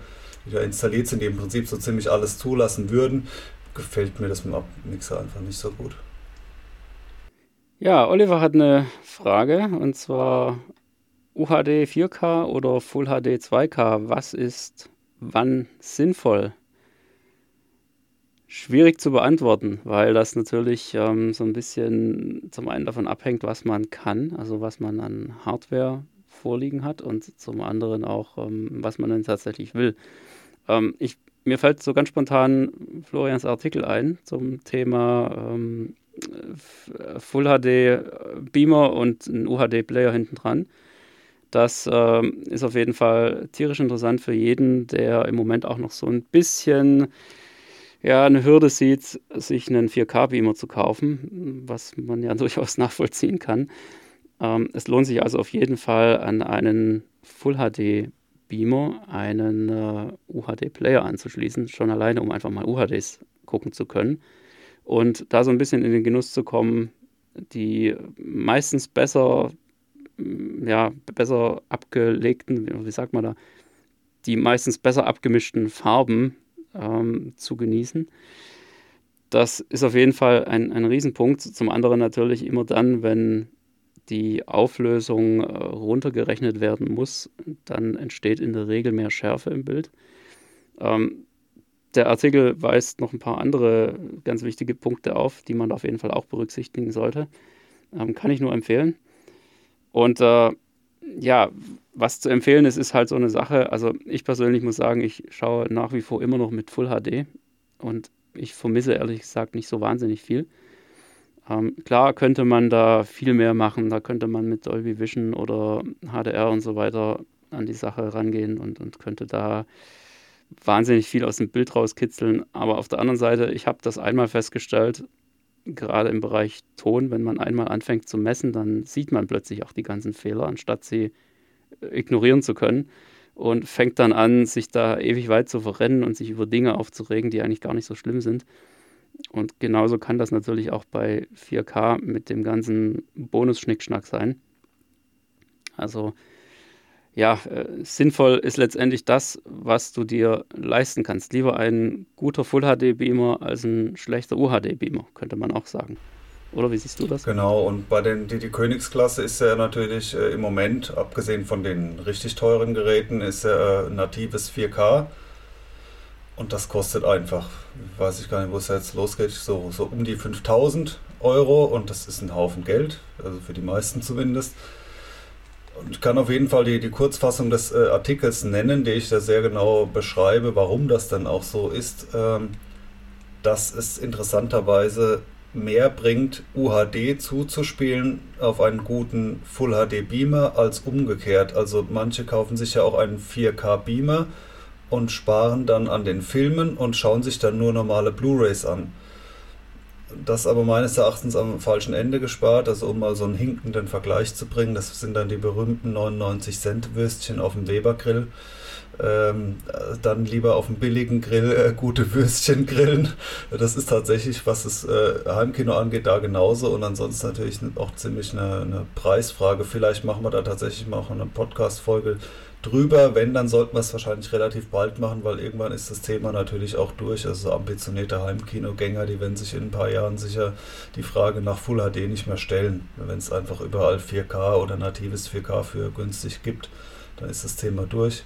die da installiert sind, die im Prinzip so ziemlich alles zulassen würden, gefällt mir das mit dem Abmixer einfach nicht so gut. Ja, Oliver hat eine Frage und zwar UHD 4K oder Full HD 2K. Was ist wann sinnvoll? Schwierig zu beantworten, weil das natürlich ähm, so ein bisschen zum einen davon abhängt, was man kann, also was man an Hardware vorliegen hat und zum anderen auch, ähm, was man dann tatsächlich will. Ähm, ich, mir fällt so ganz spontan Florians Artikel ein zum Thema ähm, Full HD Beamer und ein UHD Player hinten dran. Das äh, ist auf jeden Fall tierisch interessant für jeden, der im Moment auch noch so ein bisschen ja, eine Hürde sieht, sich einen 4K-Beamer zu kaufen, was man ja durchaus nachvollziehen kann. Ähm, es lohnt sich also auf jeden Fall an einen Full HD Beamer einen äh, UHD-Player anzuschließen, schon alleine, um einfach mal UHDs gucken zu können und da so ein bisschen in den Genuss zu kommen, die meistens besser, ja, besser abgelegten, wie sagt man da, die meistens besser abgemischten Farben ähm, zu genießen. Das ist auf jeden Fall ein, ein Riesenpunkt. Zum anderen natürlich immer dann, wenn die Auflösung äh, runtergerechnet werden muss, dann entsteht in der Regel mehr Schärfe im Bild. Ähm, der Artikel weist noch ein paar andere ganz wichtige Punkte auf, die man auf jeden Fall auch berücksichtigen sollte. Ähm, kann ich nur empfehlen. Und äh, ja, was zu empfehlen ist, ist halt so eine Sache. Also ich persönlich muss sagen, ich schaue nach wie vor immer noch mit Full HD und ich vermisse ehrlich gesagt nicht so wahnsinnig viel. Ähm, klar könnte man da viel mehr machen, da könnte man mit Dolby Vision oder HDR und so weiter an die Sache rangehen und, und könnte da wahnsinnig viel aus dem Bild rauskitzeln. Aber auf der anderen Seite, ich habe das einmal festgestellt, gerade im Bereich Ton, wenn man einmal anfängt zu messen, dann sieht man plötzlich auch die ganzen Fehler, anstatt sie äh, ignorieren zu können und fängt dann an, sich da ewig weit zu verrennen und sich über Dinge aufzuregen, die eigentlich gar nicht so schlimm sind. Und genauso kann das natürlich auch bei 4K mit dem ganzen Bonus-Schnickschnack sein. Also ja, äh, sinnvoll ist letztendlich das, was du dir leisten kannst. Lieber ein guter Full-HD-Beamer als ein schlechter UHD-Beamer, könnte man auch sagen. Oder wie siehst du das? Genau, und bei den, die, die Königsklasse ist ja natürlich äh, im Moment, abgesehen von den richtig teuren Geräten, ist ja äh, natives 4K. Und das kostet einfach, weiß ich gar nicht, wo es jetzt losgeht, so, so um die 5000 Euro. Und das ist ein Haufen Geld, also für die meisten zumindest. Ich kann auf jeden Fall die, die Kurzfassung des äh, Artikels nennen, die ich da sehr genau beschreibe, warum das dann auch so ist. Ähm, dass es interessanterweise mehr bringt, UHD zuzuspielen auf einen guten Full HD Beamer als umgekehrt. Also manche kaufen sich ja auch einen 4K Beamer und sparen dann an den Filmen und schauen sich dann nur normale Blu-rays an das aber meines Erachtens am falschen Ende gespart. Also um mal so einen hinkenden Vergleich zu bringen, das sind dann die berühmten 99 Cent Würstchen auf dem Weber-Grill. Ähm, dann lieber auf dem billigen Grill äh, gute Würstchen grillen. Das ist tatsächlich, was das äh, Heimkino angeht, da genauso. Und ansonsten natürlich auch ziemlich eine, eine Preisfrage. Vielleicht machen wir da tatsächlich mal auch eine Podcast-Folge drüber. Wenn, dann sollten wir es wahrscheinlich relativ bald machen, weil irgendwann ist das Thema natürlich auch durch. Also ambitionierte Heimkinogänger, die werden sich in ein paar Jahren sicher die Frage nach Full HD nicht mehr stellen. Wenn es einfach überall 4K oder natives 4K für günstig gibt, dann ist das Thema durch.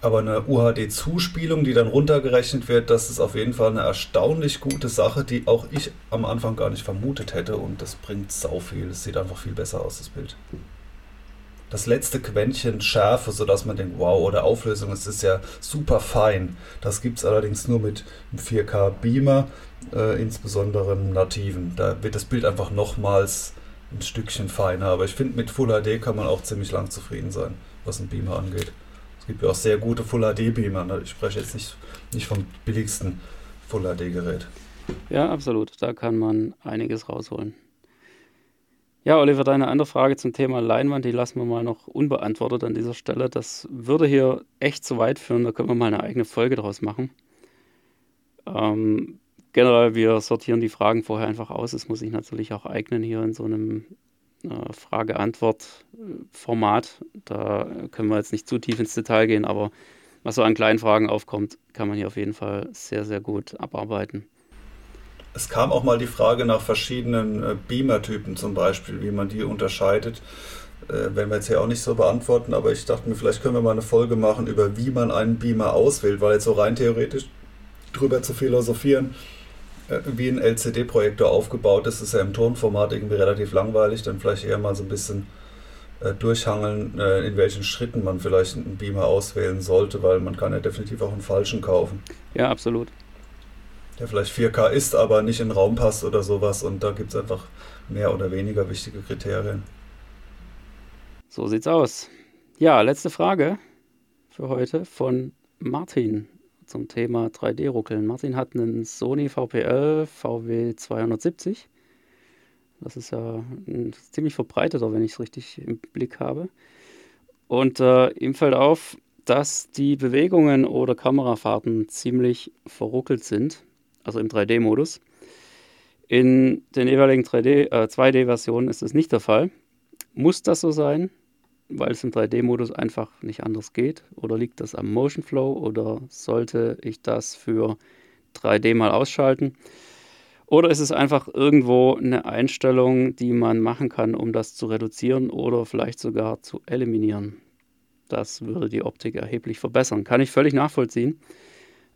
Aber eine UHD-Zuspielung, die dann runtergerechnet wird, das ist auf jeden Fall eine erstaunlich gute Sache, die auch ich am Anfang gar nicht vermutet hätte. Und das bringt sau viel. Es sieht einfach viel besser aus, das Bild das letzte Quäntchen Schärfe, sodass man denkt, wow, oder Auflösung, es ist ja super fein. Das gibt es allerdings nur mit einem 4K Beamer, äh, insbesondere im nativen. Da wird das Bild einfach nochmals ein Stückchen feiner. Aber ich finde, mit Full HD kann man auch ziemlich lang zufrieden sein, was ein Beamer angeht. Es gibt ja auch sehr gute Full HD Beamer. Ne? Ich spreche jetzt nicht, nicht vom billigsten Full HD Gerät. Ja, absolut. Da kann man einiges rausholen. Ja, Oliver, deine andere Frage zum Thema Leinwand, die lassen wir mal noch unbeantwortet an dieser Stelle. Das würde hier echt zu weit führen, da können wir mal eine eigene Folge draus machen. Ähm, generell, wir sortieren die Fragen vorher einfach aus. Es muss sich natürlich auch eignen hier in so einem äh, Frage-Antwort-Format. Da können wir jetzt nicht zu tief ins Detail gehen, aber was so an kleinen Fragen aufkommt, kann man hier auf jeden Fall sehr, sehr gut abarbeiten. Es kam auch mal die Frage nach verschiedenen äh, Beamer-Typen zum Beispiel, wie man die unterscheidet. Äh, werden wir jetzt hier auch nicht so beantworten, aber ich dachte mir, vielleicht können wir mal eine Folge machen über, wie man einen Beamer auswählt, weil jetzt so rein theoretisch drüber zu philosophieren, äh, wie ein LCD-Projektor aufgebaut ist, ist ja im Tonformat irgendwie relativ langweilig, dann vielleicht eher mal so ein bisschen äh, durchhangeln, äh, in welchen Schritten man vielleicht einen Beamer auswählen sollte, weil man kann ja definitiv auch einen falschen kaufen. Ja, absolut der vielleicht 4K ist, aber nicht in den Raum passt oder sowas. Und da gibt es einfach mehr oder weniger wichtige Kriterien. So sieht's aus. Ja, letzte Frage für heute von Martin zum Thema 3D-Ruckeln. Martin hat einen Sony VPL VW270. Das ist ja ein ziemlich verbreiteter, wenn ich es richtig im Blick habe. Und äh, ihm fällt auf, dass die Bewegungen oder Kamerafahrten ziemlich verruckelt sind also im 3D-Modus. In den jeweiligen 3D, äh, 2D-Versionen ist es nicht der Fall. Muss das so sein, weil es im 3D-Modus einfach nicht anders geht? Oder liegt das am Motion Flow? Oder sollte ich das für 3D mal ausschalten? Oder ist es einfach irgendwo eine Einstellung, die man machen kann, um das zu reduzieren oder vielleicht sogar zu eliminieren? Das würde die Optik erheblich verbessern. Kann ich völlig nachvollziehen.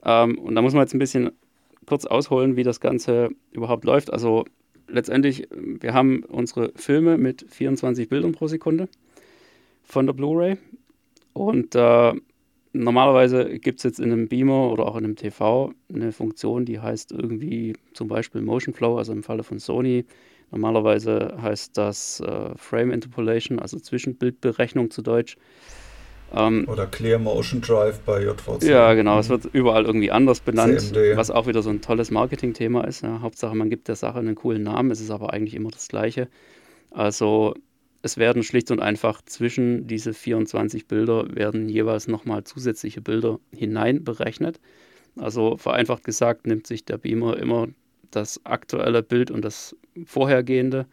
Ähm, und da muss man jetzt ein bisschen kurz ausholen, wie das Ganze überhaupt läuft. Also letztendlich, wir haben unsere Filme mit 24 Bildern pro Sekunde von der Blu-ray. Und äh, normalerweise gibt es jetzt in einem Beamer oder auch in einem TV eine Funktion, die heißt irgendwie zum Beispiel Motion Flow, also im Falle von Sony. Normalerweise heißt das äh, Frame Interpolation, also Zwischenbildberechnung zu Deutsch. Ähm, Oder Clear Motion Drive bei JVC. Ja, genau. Es wird überall irgendwie anders benannt, CMD. was auch wieder so ein tolles Marketing-Thema ist. Ja. Hauptsache, man gibt der Sache einen coolen Namen. Es ist aber eigentlich immer das Gleiche. Also es werden schlicht und einfach zwischen diese 24 Bilder werden jeweils nochmal zusätzliche Bilder hinein berechnet. Also vereinfacht gesagt nimmt sich der Beamer immer das aktuelle Bild und das vorhergehende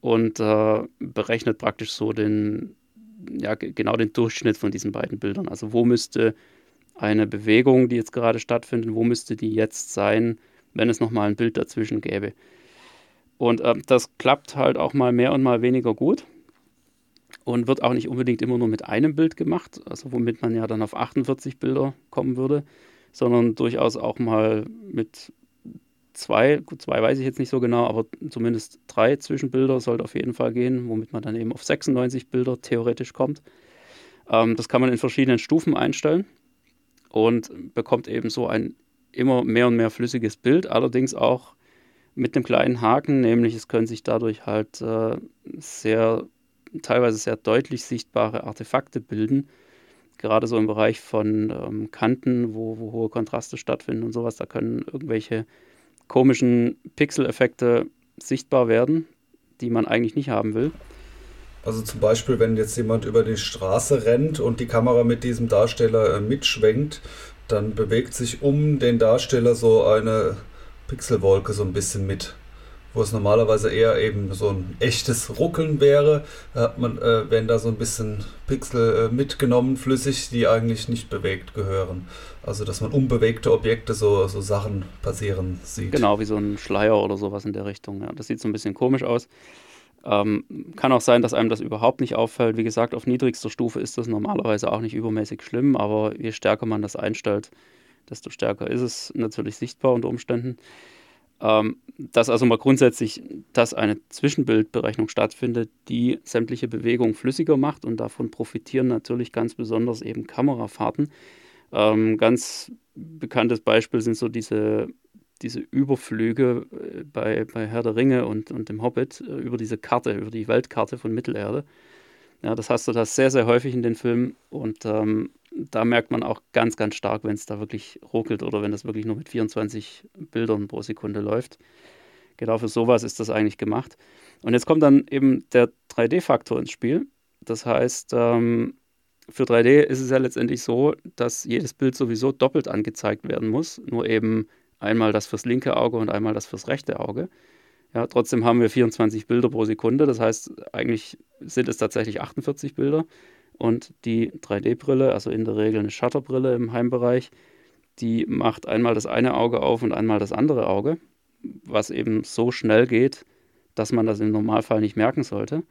und äh, berechnet praktisch so den, ja, genau den Durchschnitt von diesen beiden Bildern. Also wo müsste eine Bewegung, die jetzt gerade stattfindet, wo müsste die jetzt sein, wenn es nochmal ein Bild dazwischen gäbe. Und äh, das klappt halt auch mal mehr und mal weniger gut und wird auch nicht unbedingt immer nur mit einem Bild gemacht, also womit man ja dann auf 48 Bilder kommen würde, sondern durchaus auch mal mit zwei, gut, zwei weiß ich jetzt nicht so genau, aber zumindest drei Zwischenbilder sollte auf jeden Fall gehen, womit man dann eben auf 96 Bilder theoretisch kommt. Ähm, das kann man in verschiedenen Stufen einstellen und bekommt eben so ein immer mehr und mehr flüssiges Bild, allerdings auch mit einem kleinen Haken, nämlich es können sich dadurch halt äh, sehr, teilweise sehr deutlich sichtbare Artefakte bilden, gerade so im Bereich von ähm, Kanten, wo, wo hohe Kontraste stattfinden und sowas, da können irgendwelche komischen Pixel-Effekte sichtbar werden, die man eigentlich nicht haben will. Also zum Beispiel, wenn jetzt jemand über die Straße rennt und die Kamera mit diesem Darsteller äh, mitschwenkt, dann bewegt sich um den Darsteller so eine Pixelwolke so ein bisschen mit wo es normalerweise eher eben so ein echtes Ruckeln wäre, hat man, äh, wenn da so ein bisschen Pixel äh, mitgenommen, flüssig, die eigentlich nicht bewegt gehören. Also dass man unbewegte Objekte, so, so Sachen passieren sieht. Genau, wie so ein Schleier oder sowas in der Richtung. Ja. Das sieht so ein bisschen komisch aus. Ähm, kann auch sein, dass einem das überhaupt nicht auffällt. Wie gesagt, auf niedrigster Stufe ist das normalerweise auch nicht übermäßig schlimm, aber je stärker man das einstellt, desto stärker ist es natürlich sichtbar unter Umständen. Ähm, dass also mal grundsätzlich, dass eine Zwischenbildberechnung stattfindet, die sämtliche Bewegungen flüssiger macht und davon profitieren natürlich ganz besonders eben Kamerafahrten. Ähm, ganz bekanntes Beispiel sind so diese, diese Überflüge äh, bei, bei Herr der Ringe und, und dem Hobbit äh, über diese Karte, über die Weltkarte von Mittelerde. Ja, das hast du da sehr, sehr häufig in den Filmen und ähm, da merkt man auch ganz, ganz stark, wenn es da wirklich ruckelt oder wenn das wirklich nur mit 24 Bildern pro Sekunde läuft. Genau für sowas ist das eigentlich gemacht. Und jetzt kommt dann eben der 3D-Faktor ins Spiel. Das heißt, ähm, für 3D ist es ja letztendlich so, dass jedes Bild sowieso doppelt angezeigt werden muss. Nur eben einmal das fürs linke Auge und einmal das fürs rechte Auge. Ja, trotzdem haben wir 24 Bilder pro Sekunde. Das heißt, eigentlich sind es tatsächlich 48 Bilder. Und die 3D-Brille, also in der Regel eine Shutterbrille im Heimbereich, die macht einmal das eine Auge auf und einmal das andere Auge, was eben so schnell geht, dass man das im Normalfall nicht merken sollte.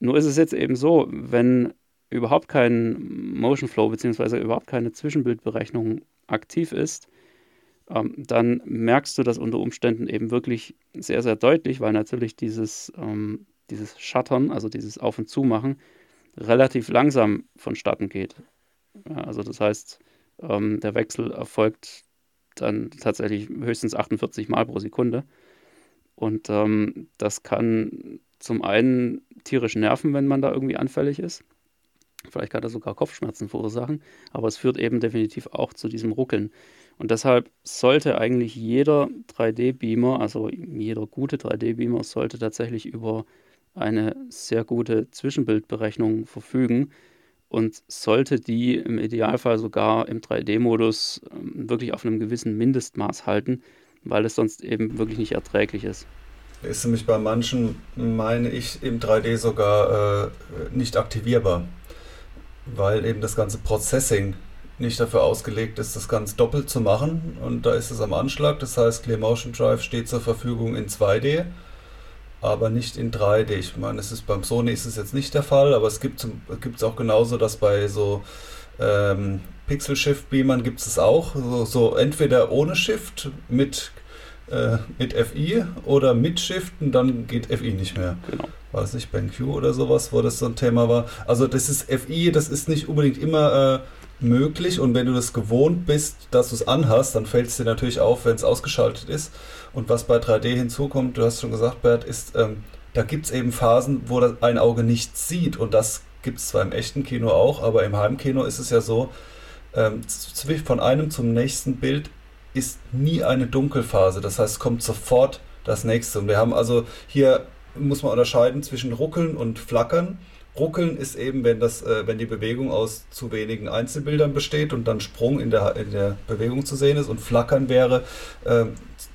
Nur ist es jetzt eben so, wenn überhaupt kein Motion Flow bzw. überhaupt keine Zwischenbildberechnung aktiv ist, ähm, dann merkst du das unter Umständen eben wirklich sehr, sehr deutlich, weil natürlich dieses, ähm, dieses Shuttern, also dieses Auf- und Zumachen, relativ langsam vonstatten geht. Ja, also das heißt, ähm, der Wechsel erfolgt dann tatsächlich höchstens 48 Mal pro Sekunde. Und ähm, das kann zum einen tierisch nerven, wenn man da irgendwie anfällig ist. Vielleicht kann das sogar Kopfschmerzen verursachen, aber es führt eben definitiv auch zu diesem Ruckeln. Und deshalb sollte eigentlich jeder 3D-Beamer, also jeder gute 3D-Beamer, sollte tatsächlich über eine sehr gute Zwischenbildberechnung verfügen und sollte die im Idealfall sogar im 3D-Modus ähm, wirklich auf einem gewissen Mindestmaß halten, weil es sonst eben wirklich nicht erträglich ist. Ist nämlich bei manchen, meine ich, im 3D sogar äh, nicht aktivierbar, weil eben das ganze Processing nicht dafür ausgelegt ist, das Ganze doppelt zu machen. Und da ist es am Anschlag. Das heißt, Clear Motion Drive steht zur Verfügung in 2D aber nicht in 3D. Ich meine, es ist beim Sony ist es jetzt nicht der Fall, aber es gibt es auch genauso, dass bei so ähm, Pixel Shift Beamern gibt es auch. So, so, entweder ohne Shift mit, äh, mit FI oder mit Shiften, dann geht FI nicht mehr. Genau. Weiß nicht, BenQ oder sowas, wo das so ein Thema war. Also das ist FI, das ist nicht unbedingt immer äh, möglich und wenn du das gewohnt bist, dass du es anhast, dann fällt es dir natürlich auf, wenn es ausgeschaltet ist. Und was bei 3D hinzukommt, du hast schon gesagt, Bert, ist, ähm, da gibt es eben Phasen, wo ein Auge nichts sieht und das gibt es zwar im echten Kino auch, aber im Heimkino ist es ja so, ähm, von einem zum nächsten Bild ist nie eine Dunkelphase. Das heißt, kommt sofort das nächste. Und wir haben also hier, muss man unterscheiden zwischen Ruckeln und Flackern. Ruckeln ist eben, wenn, das, äh, wenn die Bewegung aus zu wenigen Einzelbildern besteht und dann Sprung in der, in der Bewegung zu sehen ist. Und Flackern wäre, äh,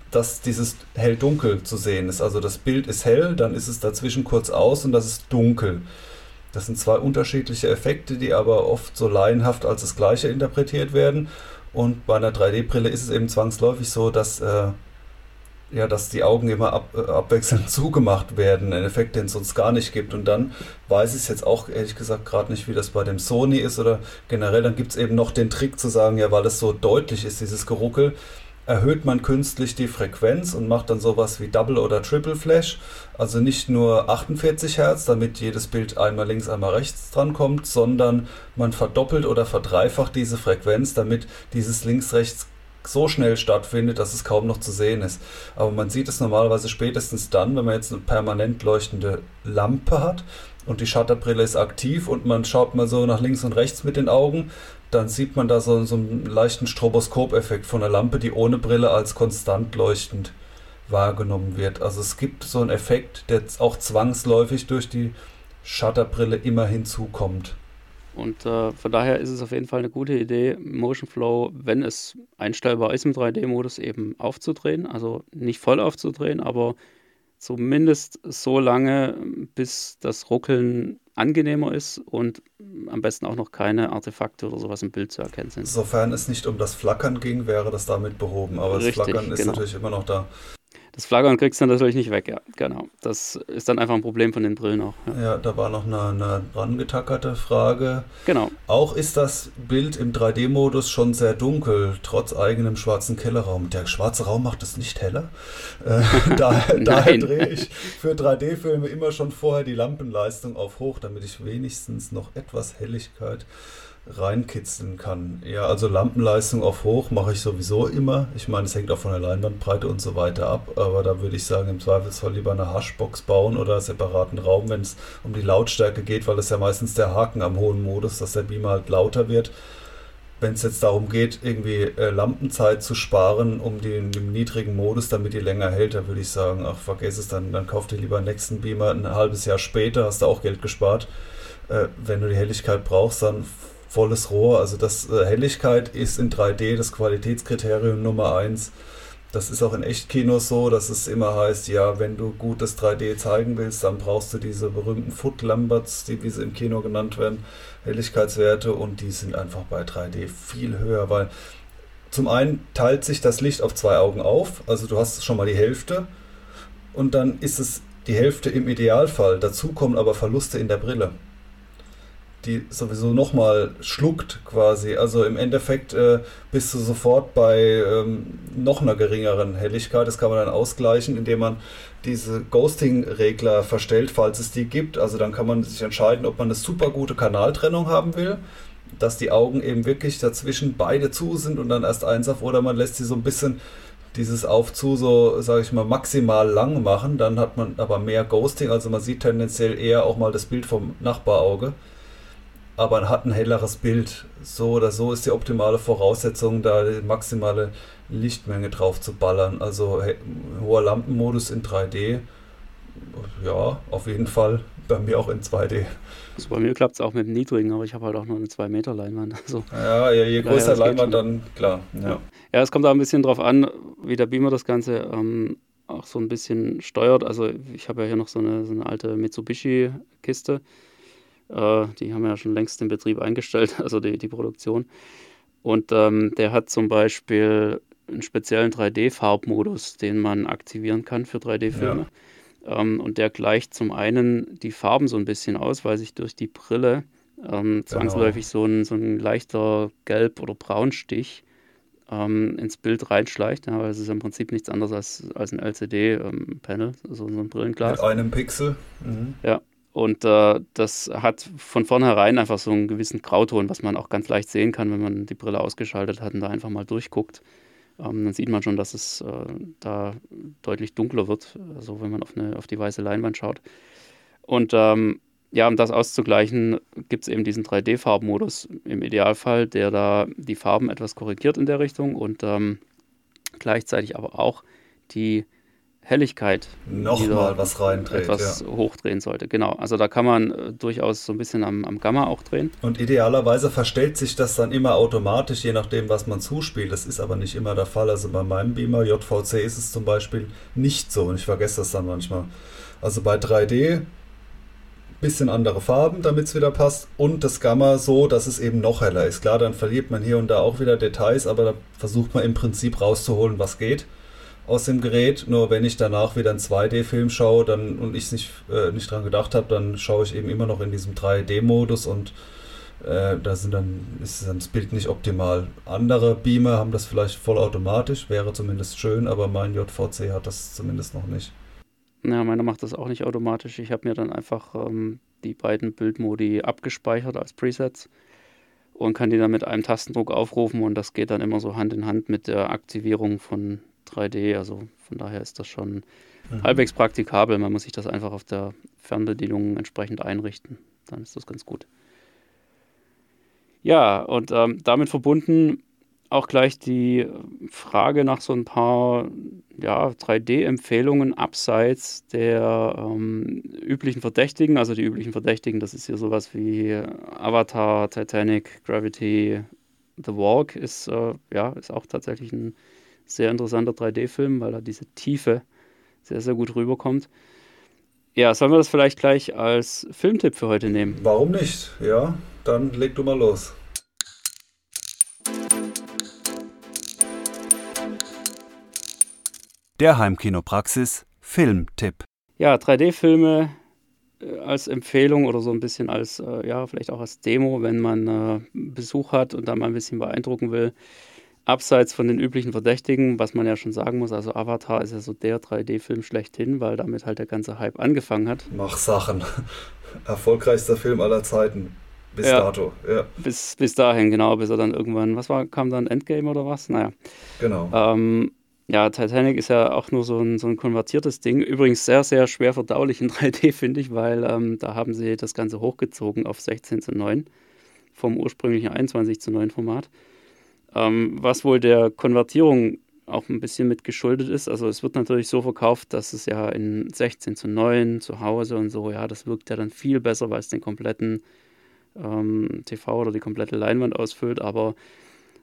dass dieses hell-dunkel zu sehen ist. Also das Bild ist hell, dann ist es dazwischen kurz aus und das ist dunkel. Das sind zwei unterschiedliche Effekte, die aber oft so laienhaft als das gleiche interpretiert werden. Und bei einer 3D-Brille ist es eben zwangsläufig so, dass, äh, ja, dass die Augen immer ab, äh, abwechselnd zugemacht werden. Ein Effekt, den es sonst gar nicht gibt. Und dann weiß ich es jetzt auch ehrlich gesagt gerade nicht, wie das bei dem Sony ist oder generell. Dann gibt es eben noch den Trick zu sagen, ja, weil es so deutlich ist, dieses Geruckel, erhöht man künstlich die Frequenz und macht dann sowas wie Double oder Triple Flash. Also nicht nur 48 Hertz, damit jedes Bild einmal links, einmal rechts dran kommt, sondern man verdoppelt oder verdreifacht diese Frequenz, damit dieses links-rechts so schnell stattfindet, dass es kaum noch zu sehen ist. Aber man sieht es normalerweise spätestens dann, wenn man jetzt eine permanent leuchtende Lampe hat und die Shutterbrille ist aktiv und man schaut mal so nach links und rechts mit den Augen, dann sieht man da so, so einen leichten Stroboskopeffekt von der Lampe, die ohne Brille als konstant leuchtend wahrgenommen wird. Also es gibt so einen Effekt, der auch zwangsläufig durch die Shutterbrille immer hinzukommt. Und äh, von daher ist es auf jeden Fall eine gute Idee, Motion Flow, wenn es einstellbar ist im 3D-Modus, eben aufzudrehen. Also nicht voll aufzudrehen, aber zumindest so lange, bis das Ruckeln angenehmer ist und am besten auch noch keine Artefakte oder sowas im Bild zu erkennen sind. Sofern es nicht um das Flackern ging, wäre das damit behoben. Aber Richtig, das Flackern ist genau. natürlich immer noch da. Das Flaggern kriegst du natürlich nicht weg, ja, genau. Das ist dann einfach ein Problem von den Brillen auch. Ja, ja da war noch eine, eine rangetackerte Frage. Genau. Auch ist das Bild im 3D-Modus schon sehr dunkel, trotz eigenem schwarzen Kellerraum. Der schwarze Raum macht es nicht heller. Äh, daher, daher drehe ich für 3D-Filme immer schon vorher die Lampenleistung auf hoch, damit ich wenigstens noch etwas Helligkeit reinkitzeln kann. Ja, also Lampenleistung auf hoch mache ich sowieso immer. Ich meine, es hängt auch von der Leinwandbreite und so weiter ab, aber da würde ich sagen, im Zweifelsfall lieber eine Hashbox bauen oder einen separaten Raum, wenn es um die Lautstärke geht, weil das ja meistens der Haken am hohen Modus, dass der Beamer halt lauter wird. Wenn es jetzt darum geht, irgendwie äh, Lampenzeit zu sparen, um den, den, niedrigen Modus, damit die länger hält, da würde ich sagen, ach, vergiss es, dann, dann kauf dir lieber einen nächsten Beamer ein halbes Jahr später, hast du auch Geld gespart. Äh, wenn du die Helligkeit brauchst, dann volles Rohr. Also das äh, Helligkeit ist in 3D das Qualitätskriterium Nummer eins. Das ist auch in Echtkinos so, dass es immer heißt, ja, wenn du gutes 3D zeigen willst, dann brauchst du diese berühmten Foot Lamberts, die wie sie im Kino genannt werden, Helligkeitswerte und die sind einfach bei 3D viel höher, weil zum einen teilt sich das Licht auf zwei Augen auf, also du hast schon mal die Hälfte und dann ist es die Hälfte im Idealfall. Dazu kommen aber Verluste in der Brille die sowieso nochmal schluckt quasi. Also im Endeffekt äh, bist du sofort bei ähm, noch einer geringeren Helligkeit. Das kann man dann ausgleichen, indem man diese Ghosting-Regler verstellt, falls es die gibt. Also dann kann man sich entscheiden, ob man eine super gute Kanaltrennung haben will, dass die Augen eben wirklich dazwischen beide zu sind und dann erst eins auf, oder man lässt sie so ein bisschen dieses auf zu so, sage ich mal, maximal lang machen, dann hat man aber mehr Ghosting, also man sieht tendenziell eher auch mal das Bild vom Nachbarauge aber hat ein helleres Bild. So oder so ist die optimale Voraussetzung, da die maximale Lichtmenge drauf zu ballern. Also hoher Lampenmodus in 3D, ja, auf jeden Fall. Bei mir auch in 2D. Also bei mir klappt es auch mit dem niedrigen, aber ich habe halt auch nur eine 2 Meter Leinwand. Also ja, je, je größer ja, Leinwand, dann klar. Ja. ja, es kommt auch ein bisschen drauf an, wie der Beamer das Ganze ähm, auch so ein bisschen steuert. Also ich habe ja hier noch so eine, so eine alte Mitsubishi-Kiste. Äh, die haben ja schon längst den Betrieb eingestellt, also die, die Produktion. Und ähm, der hat zum Beispiel einen speziellen 3D-Farbmodus, den man aktivieren kann für 3D-Filme. Ja. Ähm, und der gleicht zum einen die Farben so ein bisschen aus, weil sich durch die Brille ähm, zwangsläufig genau. so, ein, so ein leichter Gelb- oder Braunstich ähm, ins Bild reinschleicht, ja, weil es ist im Prinzip nichts anderes als, als ein LCD-Panel, ähm, so, so ein Brillenglas. Mit einem Pixel. Mhm. Ja, und äh, das hat von vornherein einfach so einen gewissen Grauton, was man auch ganz leicht sehen kann, wenn man die Brille ausgeschaltet hat und da einfach mal durchguckt. Ähm, dann sieht man schon, dass es äh, da deutlich dunkler wird, also wenn man auf, eine, auf die weiße Leinwand schaut. Und ähm, ja, um das auszugleichen, gibt es eben diesen 3D-Farbmodus im Idealfall, der da die Farben etwas korrigiert in der Richtung und ähm, gleichzeitig aber auch die Helligkeit nochmal was reindreht, etwas ja. hochdrehen sollte. Genau, also da kann man äh, durchaus so ein bisschen am, am, Gamma auch drehen. Und idealerweise verstellt sich das dann immer automatisch, je nachdem, was man zuspielt. Das ist aber nicht immer der Fall. Also bei meinem Beamer JVC ist es zum Beispiel nicht so und ich vergesse das dann manchmal. Also bei 3D bisschen andere Farben, damit es wieder passt und das Gamma so, dass es eben noch heller ist. Klar, dann verliert man hier und da auch wieder Details, aber da versucht man im Prinzip rauszuholen, was geht aus dem Gerät. Nur wenn ich danach wieder einen 2D-Film schaue dann, und ich nicht, äh, nicht dran gedacht habe, dann schaue ich eben immer noch in diesem 3D-Modus und äh, da sind dann, ist dann das Bild nicht optimal. Andere Beamer haben das vielleicht vollautomatisch, wäre zumindest schön, aber mein JVC hat das zumindest noch nicht. Ja, meiner macht das auch nicht automatisch. Ich habe mir dann einfach ähm, die beiden Bildmodi abgespeichert als Presets und kann die dann mit einem Tastendruck aufrufen und das geht dann immer so Hand in Hand mit der Aktivierung von 3D. Also von daher ist das schon mhm. halbwegs praktikabel. Man muss sich das einfach auf der Fernbedienung entsprechend einrichten. Dann ist das ganz gut. Ja, und ähm, damit verbunden auch gleich die Frage nach so ein paar ja, 3D-Empfehlungen abseits der ähm, üblichen Verdächtigen. Also die üblichen Verdächtigen, das ist hier sowas wie Avatar, Titanic, Gravity, The Walk ist, äh, ja, ist auch tatsächlich ein sehr interessanter 3D-Film, weil da diese Tiefe sehr, sehr gut rüberkommt. Ja, sollen wir das vielleicht gleich als Filmtipp für heute nehmen? Warum nicht? Ja, dann leg du mal los. Der Heimkinopraxis Filmtipp. Ja, 3D-Filme äh, als Empfehlung oder so ein bisschen als, äh, ja, vielleicht auch als Demo, wenn man äh, Besuch hat und da mal ein bisschen beeindrucken will abseits von den üblichen Verdächtigen, was man ja schon sagen muss, also Avatar ist ja so der 3D-Film schlechthin, weil damit halt der ganze Hype angefangen hat. Mach Sachen. Erfolgreichster Film aller Zeiten. Bis ja, dato, ja. Bis, bis dahin, genau, bis er dann irgendwann, was war, kam dann Endgame oder was? Naja. Genau. Ähm, ja, Titanic ist ja auch nur so ein, so ein konvertiertes Ding. Übrigens sehr, sehr schwer verdaulich in 3D, finde ich, weil ähm, da haben sie das Ganze hochgezogen auf 16 zu 9 vom ursprünglichen 21 zu 9 Format ähm, was wohl der Konvertierung auch ein bisschen mit geschuldet ist. Also es wird natürlich so verkauft, dass es ja in 16 zu 9 zu Hause und so, ja, das wirkt ja dann viel besser, weil es den kompletten ähm, TV oder die komplette Leinwand ausfüllt. Aber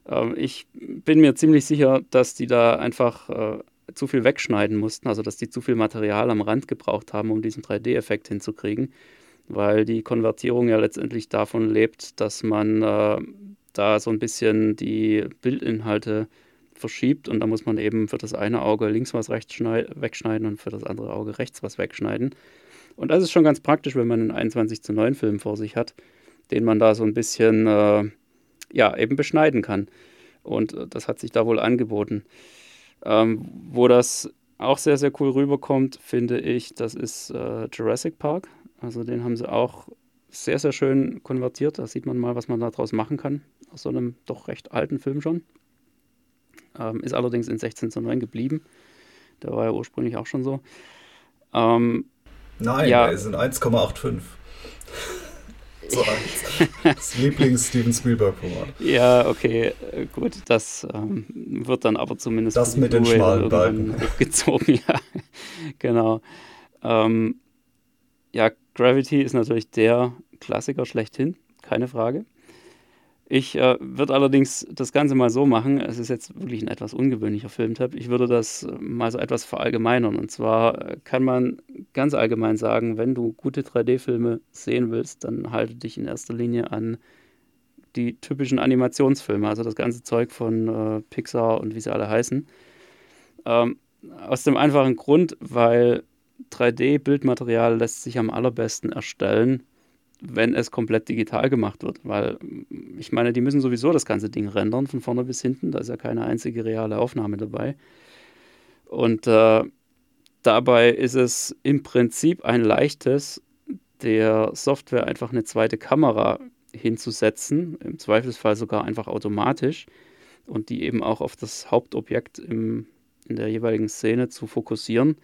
ähm, ich bin mir ziemlich sicher, dass die da einfach äh, zu viel wegschneiden mussten, also dass die zu viel Material am Rand gebraucht haben, um diesen 3D-Effekt hinzukriegen, weil die Konvertierung ja letztendlich davon lebt, dass man äh, da so ein bisschen die Bildinhalte verschiebt und da muss man eben für das eine Auge links was rechts wegschneiden und für das andere Auge rechts was wegschneiden. Und das ist schon ganz praktisch, wenn man einen 21 zu 9 Film vor sich hat, den man da so ein bisschen, äh, ja, eben beschneiden kann. Und äh, das hat sich da wohl angeboten. Ähm, wo das auch sehr, sehr cool rüberkommt, finde ich, das ist äh, Jurassic Park. Also den haben sie auch sehr, sehr schön konvertiert. Da sieht man mal, was man daraus machen kann aus so einem doch recht alten Film schon. Ähm, ist allerdings in 16 zu 9 geblieben. Der war ja ursprünglich auch schon so. Ähm, Nein, ja, ist in 1,85. so das Lieblings-Steven Spielberg-Format. Ja, okay, gut. Das ähm, wird dann aber zumindest das mit den schmalen Balken hochgezogen. ja, genau. Ähm, ja, Gravity ist natürlich der Klassiker schlechthin, keine Frage. Ich äh, würde allerdings das Ganze mal so machen. Es ist jetzt wirklich ein etwas ungewöhnlicher Filmtipp. Ich würde das äh, mal so etwas verallgemeinern. Und zwar äh, kann man ganz allgemein sagen, wenn du gute 3D-Filme sehen willst, dann halte dich in erster Linie an die typischen Animationsfilme, also das ganze Zeug von äh, Pixar und wie sie alle heißen. Ähm, aus dem einfachen Grund, weil 3D-Bildmaterial lässt sich am allerbesten erstellen, wenn es komplett digital gemacht wird. Weil ich meine, die müssen sowieso das ganze Ding rendern, von vorne bis hinten. Da ist ja keine einzige reale Aufnahme dabei. Und äh, dabei ist es im Prinzip ein leichtes, der Software einfach eine zweite Kamera hinzusetzen, im Zweifelsfall sogar einfach automatisch und die eben auch auf das Hauptobjekt im, in der jeweiligen Szene zu fokussieren.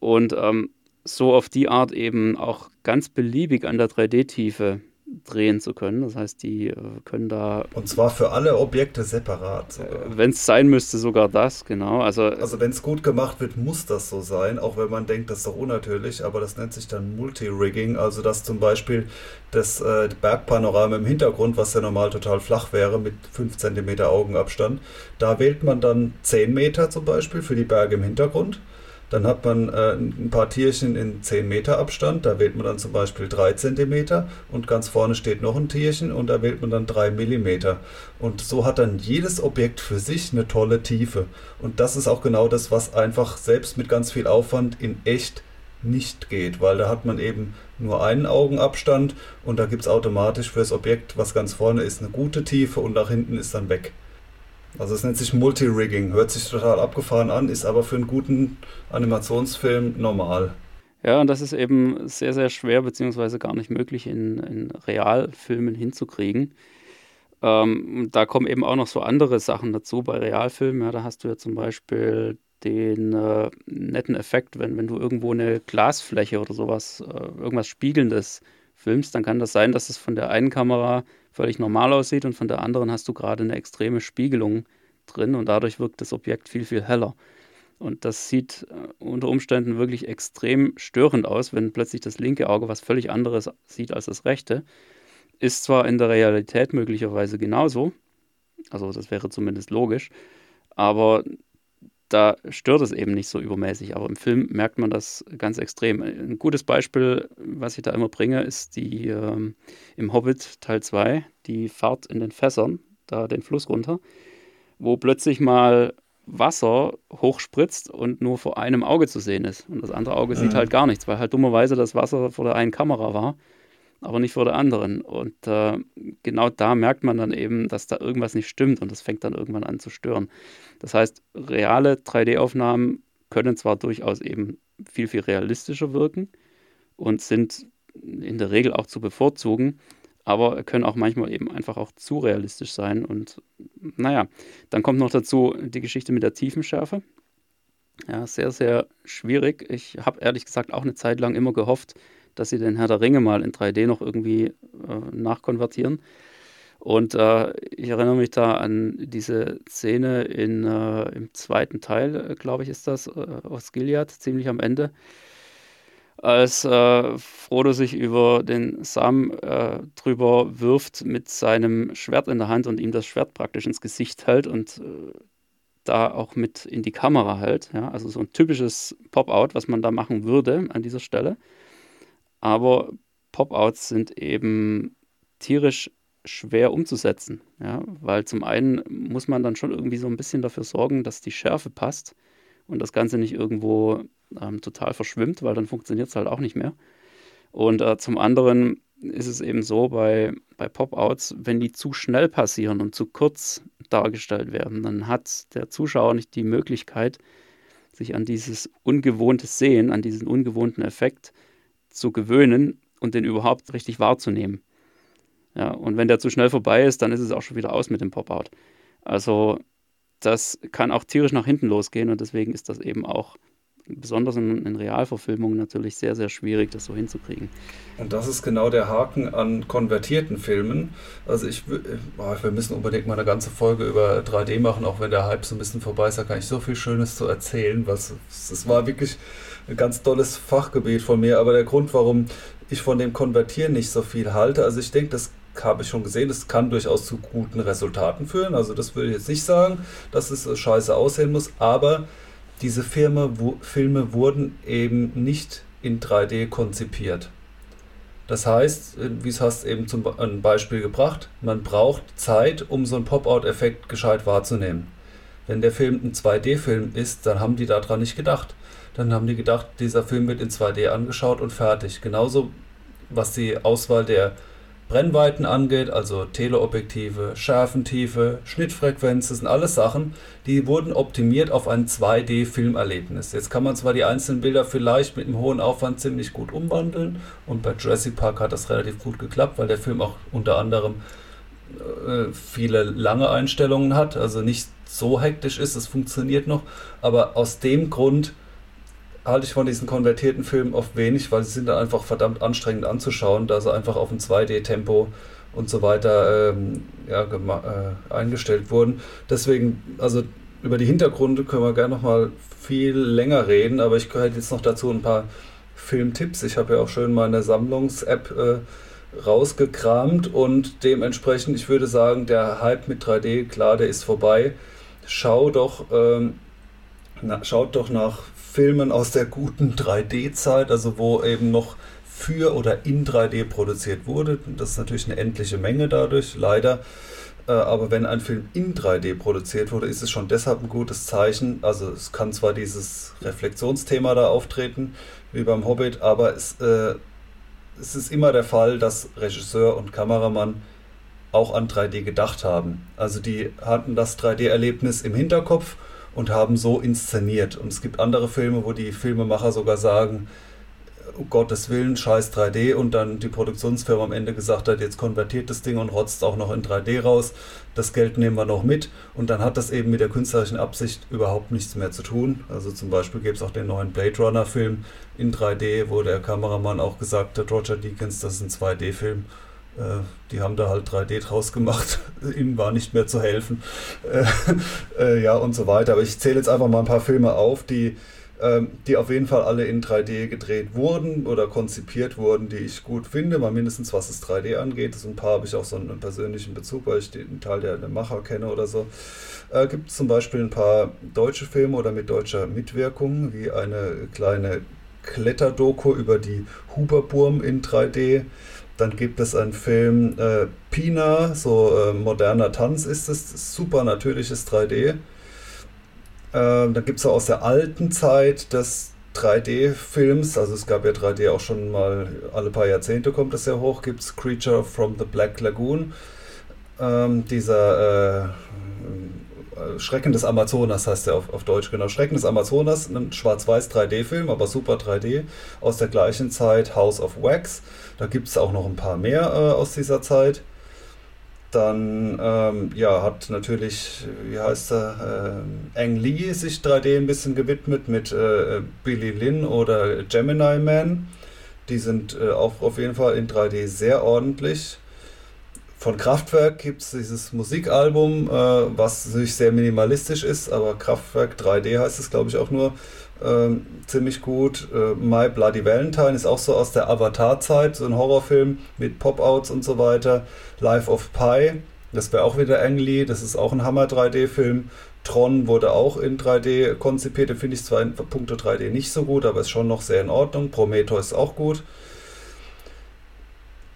Und ähm, so auf die Art eben auch ganz beliebig an der 3D-Tiefe drehen zu können. Das heißt, die äh, können da. Und zwar für alle Objekte separat. Äh, wenn es sein müsste, sogar das, genau. Also, also wenn es gut gemacht wird, muss das so sein, auch wenn man denkt, das ist doch unnatürlich, aber das nennt sich dann Multi-Rigging, also dass zum Beispiel das äh, Bergpanorama im Hintergrund, was ja normal total flach wäre, mit 5 cm Augenabstand, da wählt man dann 10 Meter zum Beispiel für die Berge im Hintergrund dann hat man äh, ein paar Tierchen in 10 Meter Abstand, da wählt man dann zum Beispiel 3 cm und ganz vorne steht noch ein Tierchen und da wählt man dann 3 mm. Und so hat dann jedes Objekt für sich eine tolle Tiefe. Und das ist auch genau das, was einfach selbst mit ganz viel Aufwand in echt nicht geht, weil da hat man eben nur einen Augenabstand und da gibt es automatisch für das Objekt, was ganz vorne ist, eine gute Tiefe und nach hinten ist dann weg. Also es nennt sich Multi-Rigging, hört sich total abgefahren an, ist aber für einen guten Animationsfilm normal. Ja, und das ist eben sehr, sehr schwer, beziehungsweise gar nicht möglich in, in Realfilmen hinzukriegen. Ähm, da kommen eben auch noch so andere Sachen dazu bei Realfilmen. Ja, da hast du ja zum Beispiel den äh, netten Effekt, wenn, wenn du irgendwo eine Glasfläche oder sowas, äh, irgendwas Spiegelndes filmst, dann kann das sein, dass es von der einen Kamera völlig normal aussieht und von der anderen hast du gerade eine extreme Spiegelung drin und dadurch wirkt das Objekt viel, viel heller. Und das sieht äh, unter Umständen wirklich extrem störend aus, wenn plötzlich das linke Auge was völlig anderes sieht als das rechte. Ist zwar in der Realität möglicherweise genauso, also das wäre zumindest logisch, aber da stört es eben nicht so übermäßig. Aber im Film merkt man das ganz extrem. Ein gutes Beispiel, was ich da immer bringe, ist die ähm, im Hobbit Teil 2, die Fahrt in den Fässern, da den Fluss runter, wo plötzlich mal Wasser hochspritzt und nur vor einem Auge zu sehen ist. Und das andere Auge mhm. sieht halt gar nichts, weil halt dummerweise das Wasser vor der einen Kamera war aber nicht vor der anderen. Und äh, genau da merkt man dann eben, dass da irgendwas nicht stimmt und das fängt dann irgendwann an zu stören. Das heißt, reale 3D-Aufnahmen können zwar durchaus eben viel, viel realistischer wirken und sind in der Regel auch zu bevorzugen, aber können auch manchmal eben einfach auch zu realistisch sein. Und naja, dann kommt noch dazu die Geschichte mit der Tiefenschärfe. Ja, sehr, sehr schwierig. Ich habe ehrlich gesagt auch eine Zeit lang immer gehofft, dass sie den Herr der Ringe mal in 3D noch irgendwie äh, nachkonvertieren. Und äh, ich erinnere mich da an diese Szene in, äh, im zweiten Teil, äh, glaube ich, ist das, äh, aus Gilead, ziemlich am Ende, als äh, Frodo sich über den Sam drüber wirft mit seinem Schwert in der Hand und ihm das Schwert praktisch ins Gesicht hält und da auch mit in die Kamera hält. Ja? Also so ein typisches Pop-out, was man da machen würde an dieser Stelle. Aber Pop-outs sind eben tierisch schwer umzusetzen, ja, weil zum einen muss man dann schon irgendwie so ein bisschen dafür sorgen, dass die Schärfe passt und das Ganze nicht irgendwo ähm, total verschwimmt, weil dann funktioniert es halt auch nicht mehr. Und äh, zum anderen ist es eben so bei, bei Pop-outs, wenn die zu schnell passieren und zu kurz dargestellt werden, dann hat der Zuschauer nicht die Möglichkeit, sich an dieses ungewohnte Sehen, an diesen ungewohnten Effekt zu gewöhnen und den überhaupt richtig wahrzunehmen. Ja, und wenn der zu schnell vorbei ist, dann ist es auch schon wieder aus mit dem Pop-out. Also das kann auch tierisch nach hinten losgehen und deswegen ist das eben auch besonders in, in, Realverfilmungen natürlich sehr, sehr schwierig, das so hinzukriegen. Und das ist genau der Haken an konvertierten Filmen. Also ich, oh, wir müssen unbedingt mal eine ganze Folge über 3D machen, auch wenn der Hype so ein bisschen vorbei ist, da kann ich so viel Schönes zu erzählen. Was, es war wirklich ein ganz tolles Fachgebiet von mir, aber der Grund, warum ich von dem Konvertieren nicht so viel halte, also ich denke, das habe ich schon gesehen, das kann durchaus zu guten Resultaten führen. Also das würde ich jetzt nicht sagen, dass es scheiße aussehen muss, aber diese wo, Filme wurden eben nicht in 3D konzipiert. Das heißt, wie es hast eben zum ein Beispiel gebracht, man braucht Zeit, um so einen Pop-out-Effekt gescheit wahrzunehmen. Wenn der Film ein 2D-Film ist, dann haben die daran nicht gedacht. Dann haben die gedacht, dieser Film wird in 2D angeschaut und fertig. Genauso was die Auswahl der Brennweiten angeht, also Teleobjektive, Schärfentiefe, Schnittfrequenz, das sind alles Sachen, die wurden optimiert auf ein 2D-Filmerlebnis. Jetzt kann man zwar die einzelnen Bilder vielleicht mit einem hohen Aufwand ziemlich gut umwandeln und bei Jurassic Park hat das relativ gut geklappt, weil der Film auch unter anderem äh, viele lange Einstellungen hat, also nicht so hektisch ist, es funktioniert noch, aber aus dem Grund halte ich von diesen konvertierten Filmen oft wenig, weil sie sind dann einfach verdammt anstrengend anzuschauen, da sie einfach auf ein 2D-Tempo und so weiter ähm, ja, äh, eingestellt wurden. Deswegen, also über die Hintergründe können wir gerne noch mal viel länger reden, aber ich hätte jetzt noch dazu ein paar Filmtipps. Ich habe ja auch schön meine Sammlungs-App äh, rausgekramt und dementsprechend, ich würde sagen, der Hype mit 3D, klar, der ist vorbei. Schau doch, ähm, na, schaut doch nach Filmen aus der guten 3D-Zeit, also wo eben noch für oder in 3D produziert wurde. Das ist natürlich eine endliche Menge dadurch, leider. Äh, aber wenn ein Film in 3D produziert wurde, ist es schon deshalb ein gutes Zeichen. Also es kann zwar dieses Reflexionsthema da auftreten, wie beim Hobbit, aber es, äh, es ist immer der Fall, dass Regisseur und Kameramann auch an 3D gedacht haben. Also die hatten das 3D-Erlebnis im Hinterkopf und haben so inszeniert. Und es gibt andere Filme, wo die Filmemacher sogar sagen, um Gottes Willen, scheiß 3D und dann die Produktionsfirma am Ende gesagt hat, jetzt konvertiert das Ding und rotzt auch noch in 3D raus. Das Geld nehmen wir noch mit und dann hat das eben mit der künstlerischen Absicht überhaupt nichts mehr zu tun. Also zum Beispiel gibt es auch den neuen Blade Runner Film in 3D, wo der Kameramann auch gesagt hat, Roger Deakins, das ist ein 2D-Film äh, die haben da halt 3D draus gemacht. Ihnen war nicht mehr zu helfen. Äh, äh, ja, und so weiter. Aber ich zähle jetzt einfach mal ein paar Filme auf, die, ähm, die auf jeden Fall alle in 3D gedreht wurden oder konzipiert wurden, die ich gut finde, mal mindestens was das 3D angeht. So ein paar habe ich auch so einen persönlichen Bezug, weil ich den Teil der, der Macher kenne oder so. Äh, gibt es zum Beispiel ein paar deutsche Filme oder mit deutscher Mitwirkung, wie eine kleine Kletterdoku über die Huberburm in 3D. Dann gibt es einen Film äh, Pina, so äh, moderner Tanz ist es, super natürliches 3D. Äh, dann gibt es aus der alten Zeit des 3D-Films, also es gab ja 3D auch schon mal, alle paar Jahrzehnte kommt das ja hoch, gibt es Creature from the Black Lagoon. Ähm, dieser äh, Schrecken des Amazonas heißt der auf, auf Deutsch, genau. Schrecken des Amazonas, ein schwarz-weiß 3D-Film, aber super 3D, aus der gleichen Zeit House of Wax. Da gibt es auch noch ein paar mehr äh, aus dieser Zeit. Dann ähm, ja, hat natürlich, wie heißt er, äh, Ang Lee sich 3D ein bisschen gewidmet mit äh, Billy Lynn oder Gemini Man. Die sind äh, auch auf jeden Fall in 3D sehr ordentlich. Von Kraftwerk gibt es dieses Musikalbum, äh, was natürlich sehr minimalistisch ist, aber Kraftwerk 3D heißt es, glaube ich, auch nur. Ähm, ziemlich gut. Äh, My Bloody Valentine ist auch so aus der Avatar-Zeit, so ein Horrorfilm mit Pop-Outs und so weiter. Life of Pi, das wäre auch wieder Ang Lee, das ist auch ein Hammer 3D-Film. Tron wurde auch in 3D konzipiert, den finde ich zwar in puncto 3D nicht so gut, aber ist schon noch sehr in Ordnung. Prometheus ist auch gut.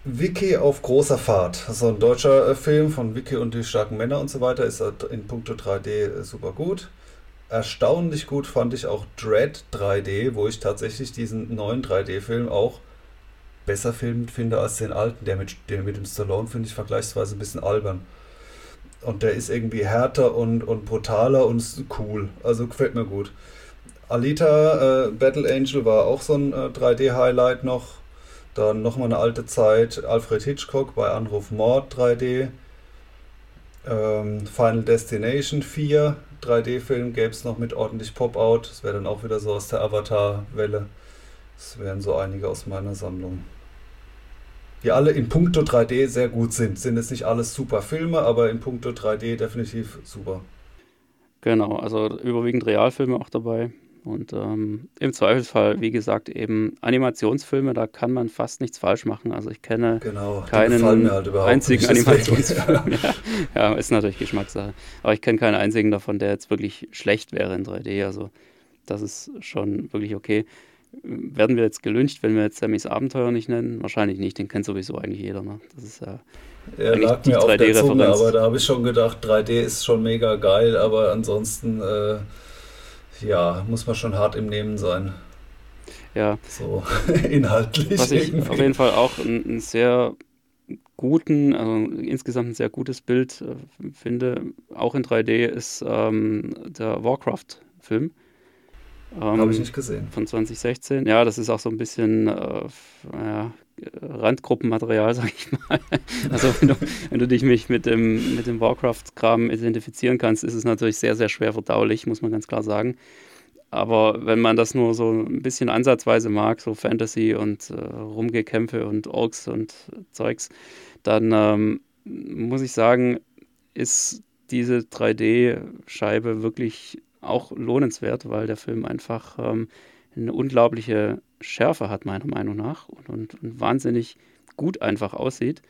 Wiki auf großer Fahrt, so ein deutscher äh, Film von Wiki und die starken Männer und so weiter, ist in puncto 3D äh, super gut. Erstaunlich gut fand ich auch Dread 3D, wo ich tatsächlich diesen neuen 3D-Film auch besser filmen finde als den alten. Der mit, der mit dem Stallone finde ich vergleichsweise ein bisschen albern. Und der ist irgendwie härter und, und brutaler und cool. Also gefällt mir gut. Alita, äh, Battle Angel war auch so ein äh, 3D-Highlight noch dann nochmal eine alte Zeit, Alfred Hitchcock bei Anruf Mord 3D. Ähm, Final Destination 4 3D-Film gäbe es noch mit ordentlich Pop-Out. Das wäre dann auch wieder so aus der Avatar-Welle. Das wären so einige aus meiner Sammlung. Die alle in puncto 3D sehr gut sind. Sind jetzt nicht alles super Filme, aber in puncto 3D definitiv super. Genau, also überwiegend Realfilme auch dabei. Und ähm, im Zweifelsfall, wie gesagt, eben Animationsfilme, da kann man fast nichts falsch machen. Also ich kenne genau, keinen halt einzigen Animationsfilm. ja, ja, ist natürlich Geschmackssache. Aber ich kenne keinen einzigen davon, der jetzt wirklich schlecht wäre in 3D. Also das ist schon wirklich okay. Werden wir jetzt gelüncht, wenn wir jetzt Sammys Abenteuer nicht nennen? Wahrscheinlich nicht, den kennt sowieso eigentlich jeder. Ne? Das ist ja. Er lag mir auf der Zunge, aber da habe ich schon gedacht, 3D ist schon mega geil, aber ansonsten äh, ja, muss man schon hart im Nehmen sein. Ja. So inhaltlich. Was ich irgendwie. auf jeden Fall auch einen sehr guten, also insgesamt ein sehr gutes Bild äh, finde, auch in 3D, ist ähm, der Warcraft-Film. Ähm, Habe ich nicht gesehen. Von 2016. Ja, das ist auch so ein bisschen äh, ja, Randgruppenmaterial, sag ich mal. Also wenn du, wenn du dich mich mit dem, mit dem Warcraft-Kram identifizieren kannst, ist es natürlich sehr, sehr schwer verdaulich, muss man ganz klar sagen. Aber wenn man das nur so ein bisschen ansatzweise mag, so Fantasy und äh, Rumgekämpfe und Orks und Zeugs, dann ähm, muss ich sagen, ist diese 3D-Scheibe wirklich auch lohnenswert, weil der Film einfach ähm, eine unglaubliche Schärfe hat, meiner Meinung nach, und, und, und wahnsinnig gut einfach aussieht.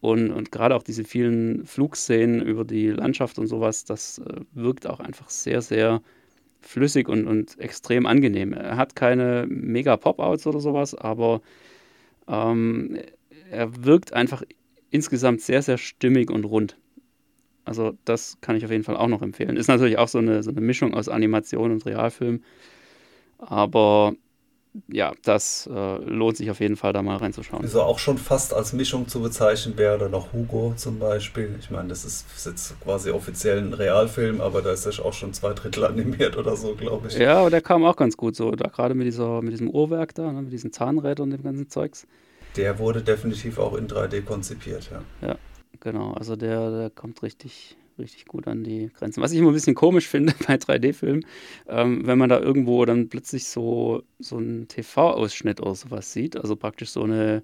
Und, und gerade auch diese vielen Flugszenen über die Landschaft und sowas, das äh, wirkt auch einfach sehr, sehr flüssig und, und extrem angenehm. Er hat keine mega Pop-Outs oder sowas, aber ähm, er wirkt einfach insgesamt sehr, sehr stimmig und rund. Also das kann ich auf jeden Fall auch noch empfehlen. Ist natürlich auch so eine, so eine Mischung aus Animation und Realfilm. Aber ja, das äh, lohnt sich auf jeden Fall, da mal reinzuschauen. Also auch schon fast als Mischung zu bezeichnen wäre oder noch Hugo zum Beispiel. Ich meine, das ist jetzt quasi offiziell ein Realfilm, aber da ist er auch schon zwei Drittel animiert oder so, glaube ich. Ja, aber der kam auch ganz gut so, da gerade mit, dieser, mit diesem Uhrwerk da, ne, mit diesen Zahnrädern und dem ganzen Zeugs. Der wurde definitiv auch in 3D konzipiert, ja. Ja, genau. Also der, der kommt richtig, richtig gut an die Grenzen. Was ich immer ein bisschen komisch finde bei 3D-Filmen, ähm, wenn man da irgendwo dann plötzlich so, so einen TV-Ausschnitt oder sowas sieht, also praktisch so eine,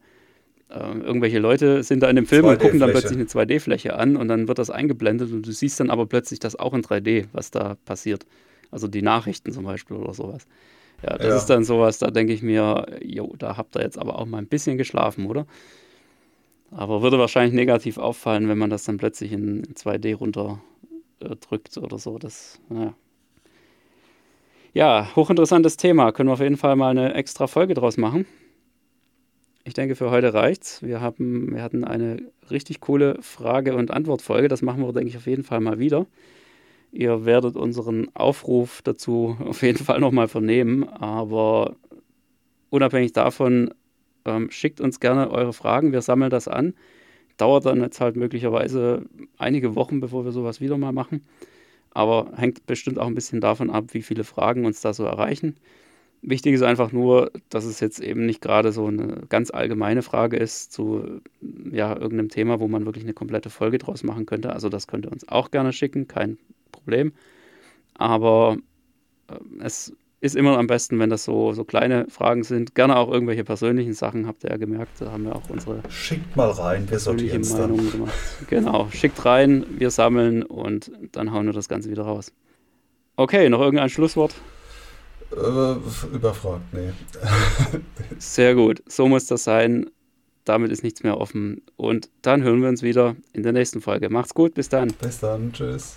ähm, irgendwelche Leute sind da in dem Film und gucken dann plötzlich eine 2D-Fläche an und dann wird das eingeblendet und du siehst dann aber plötzlich das auch in 3D, was da passiert. Also die Nachrichten zum Beispiel oder sowas. Ja, das ja. ist dann sowas, da denke ich mir, jo, da habt ihr jetzt aber auch mal ein bisschen geschlafen, oder? Aber würde wahrscheinlich negativ auffallen, wenn man das dann plötzlich in, 2D runterdrückt äh, oder so. Das, naja. Ja, hochinteressantes Thema. Können wir auf jeden Fall mal eine extra Folge draus machen. Ich denke, für heute reicht's. Wir, haben, wir hatten eine richtig coole Frage- und Antwortfolge. Das machen wir, denke ich, auf jeden Fall mal wieder. Ihr werdet unseren Aufruf dazu auf jeden Fall nochmal vernehmen. Aber unabhängig davon ähm, schickt uns gerne eure Fragen, wir sammeln das an. Dauert dann jetzt halt möglicherweise einige Wochen, bevor wir sowas wieder mal machen. Aber hängt bestimmt auch ein bisschen davon ab, wie viele Fragen uns da so erreichen. Wichtig ist einfach nur, dass es jetzt eben nicht gerade so eine ganz allgemeine Frage ist zu ja, irgendeinem Thema, wo man wirklich eine komplette Folge draus machen könnte. Also das könnt ihr uns auch gerne schicken, kein Problem. Aber äh, es ist immer am besten, wenn das so, so kleine Fragen sind. Gerne auch irgendwelche persönlichen Sachen, habt ihr ja gemerkt. Da haben wir auch unsere Schickt mal rein, wir sortieren dann. Gemacht. Genau, schickt rein, wir sammeln und dann hauen wir das Ganze wieder raus. Okay, noch irgendein Schlusswort? Äh, überfragt, nee. Sehr gut, so muss das sein. Damit ist nichts mehr offen. Und dann hören wir uns wieder in der nächsten Folge. Macht's gut, bis dann. Bis dann, tschüss.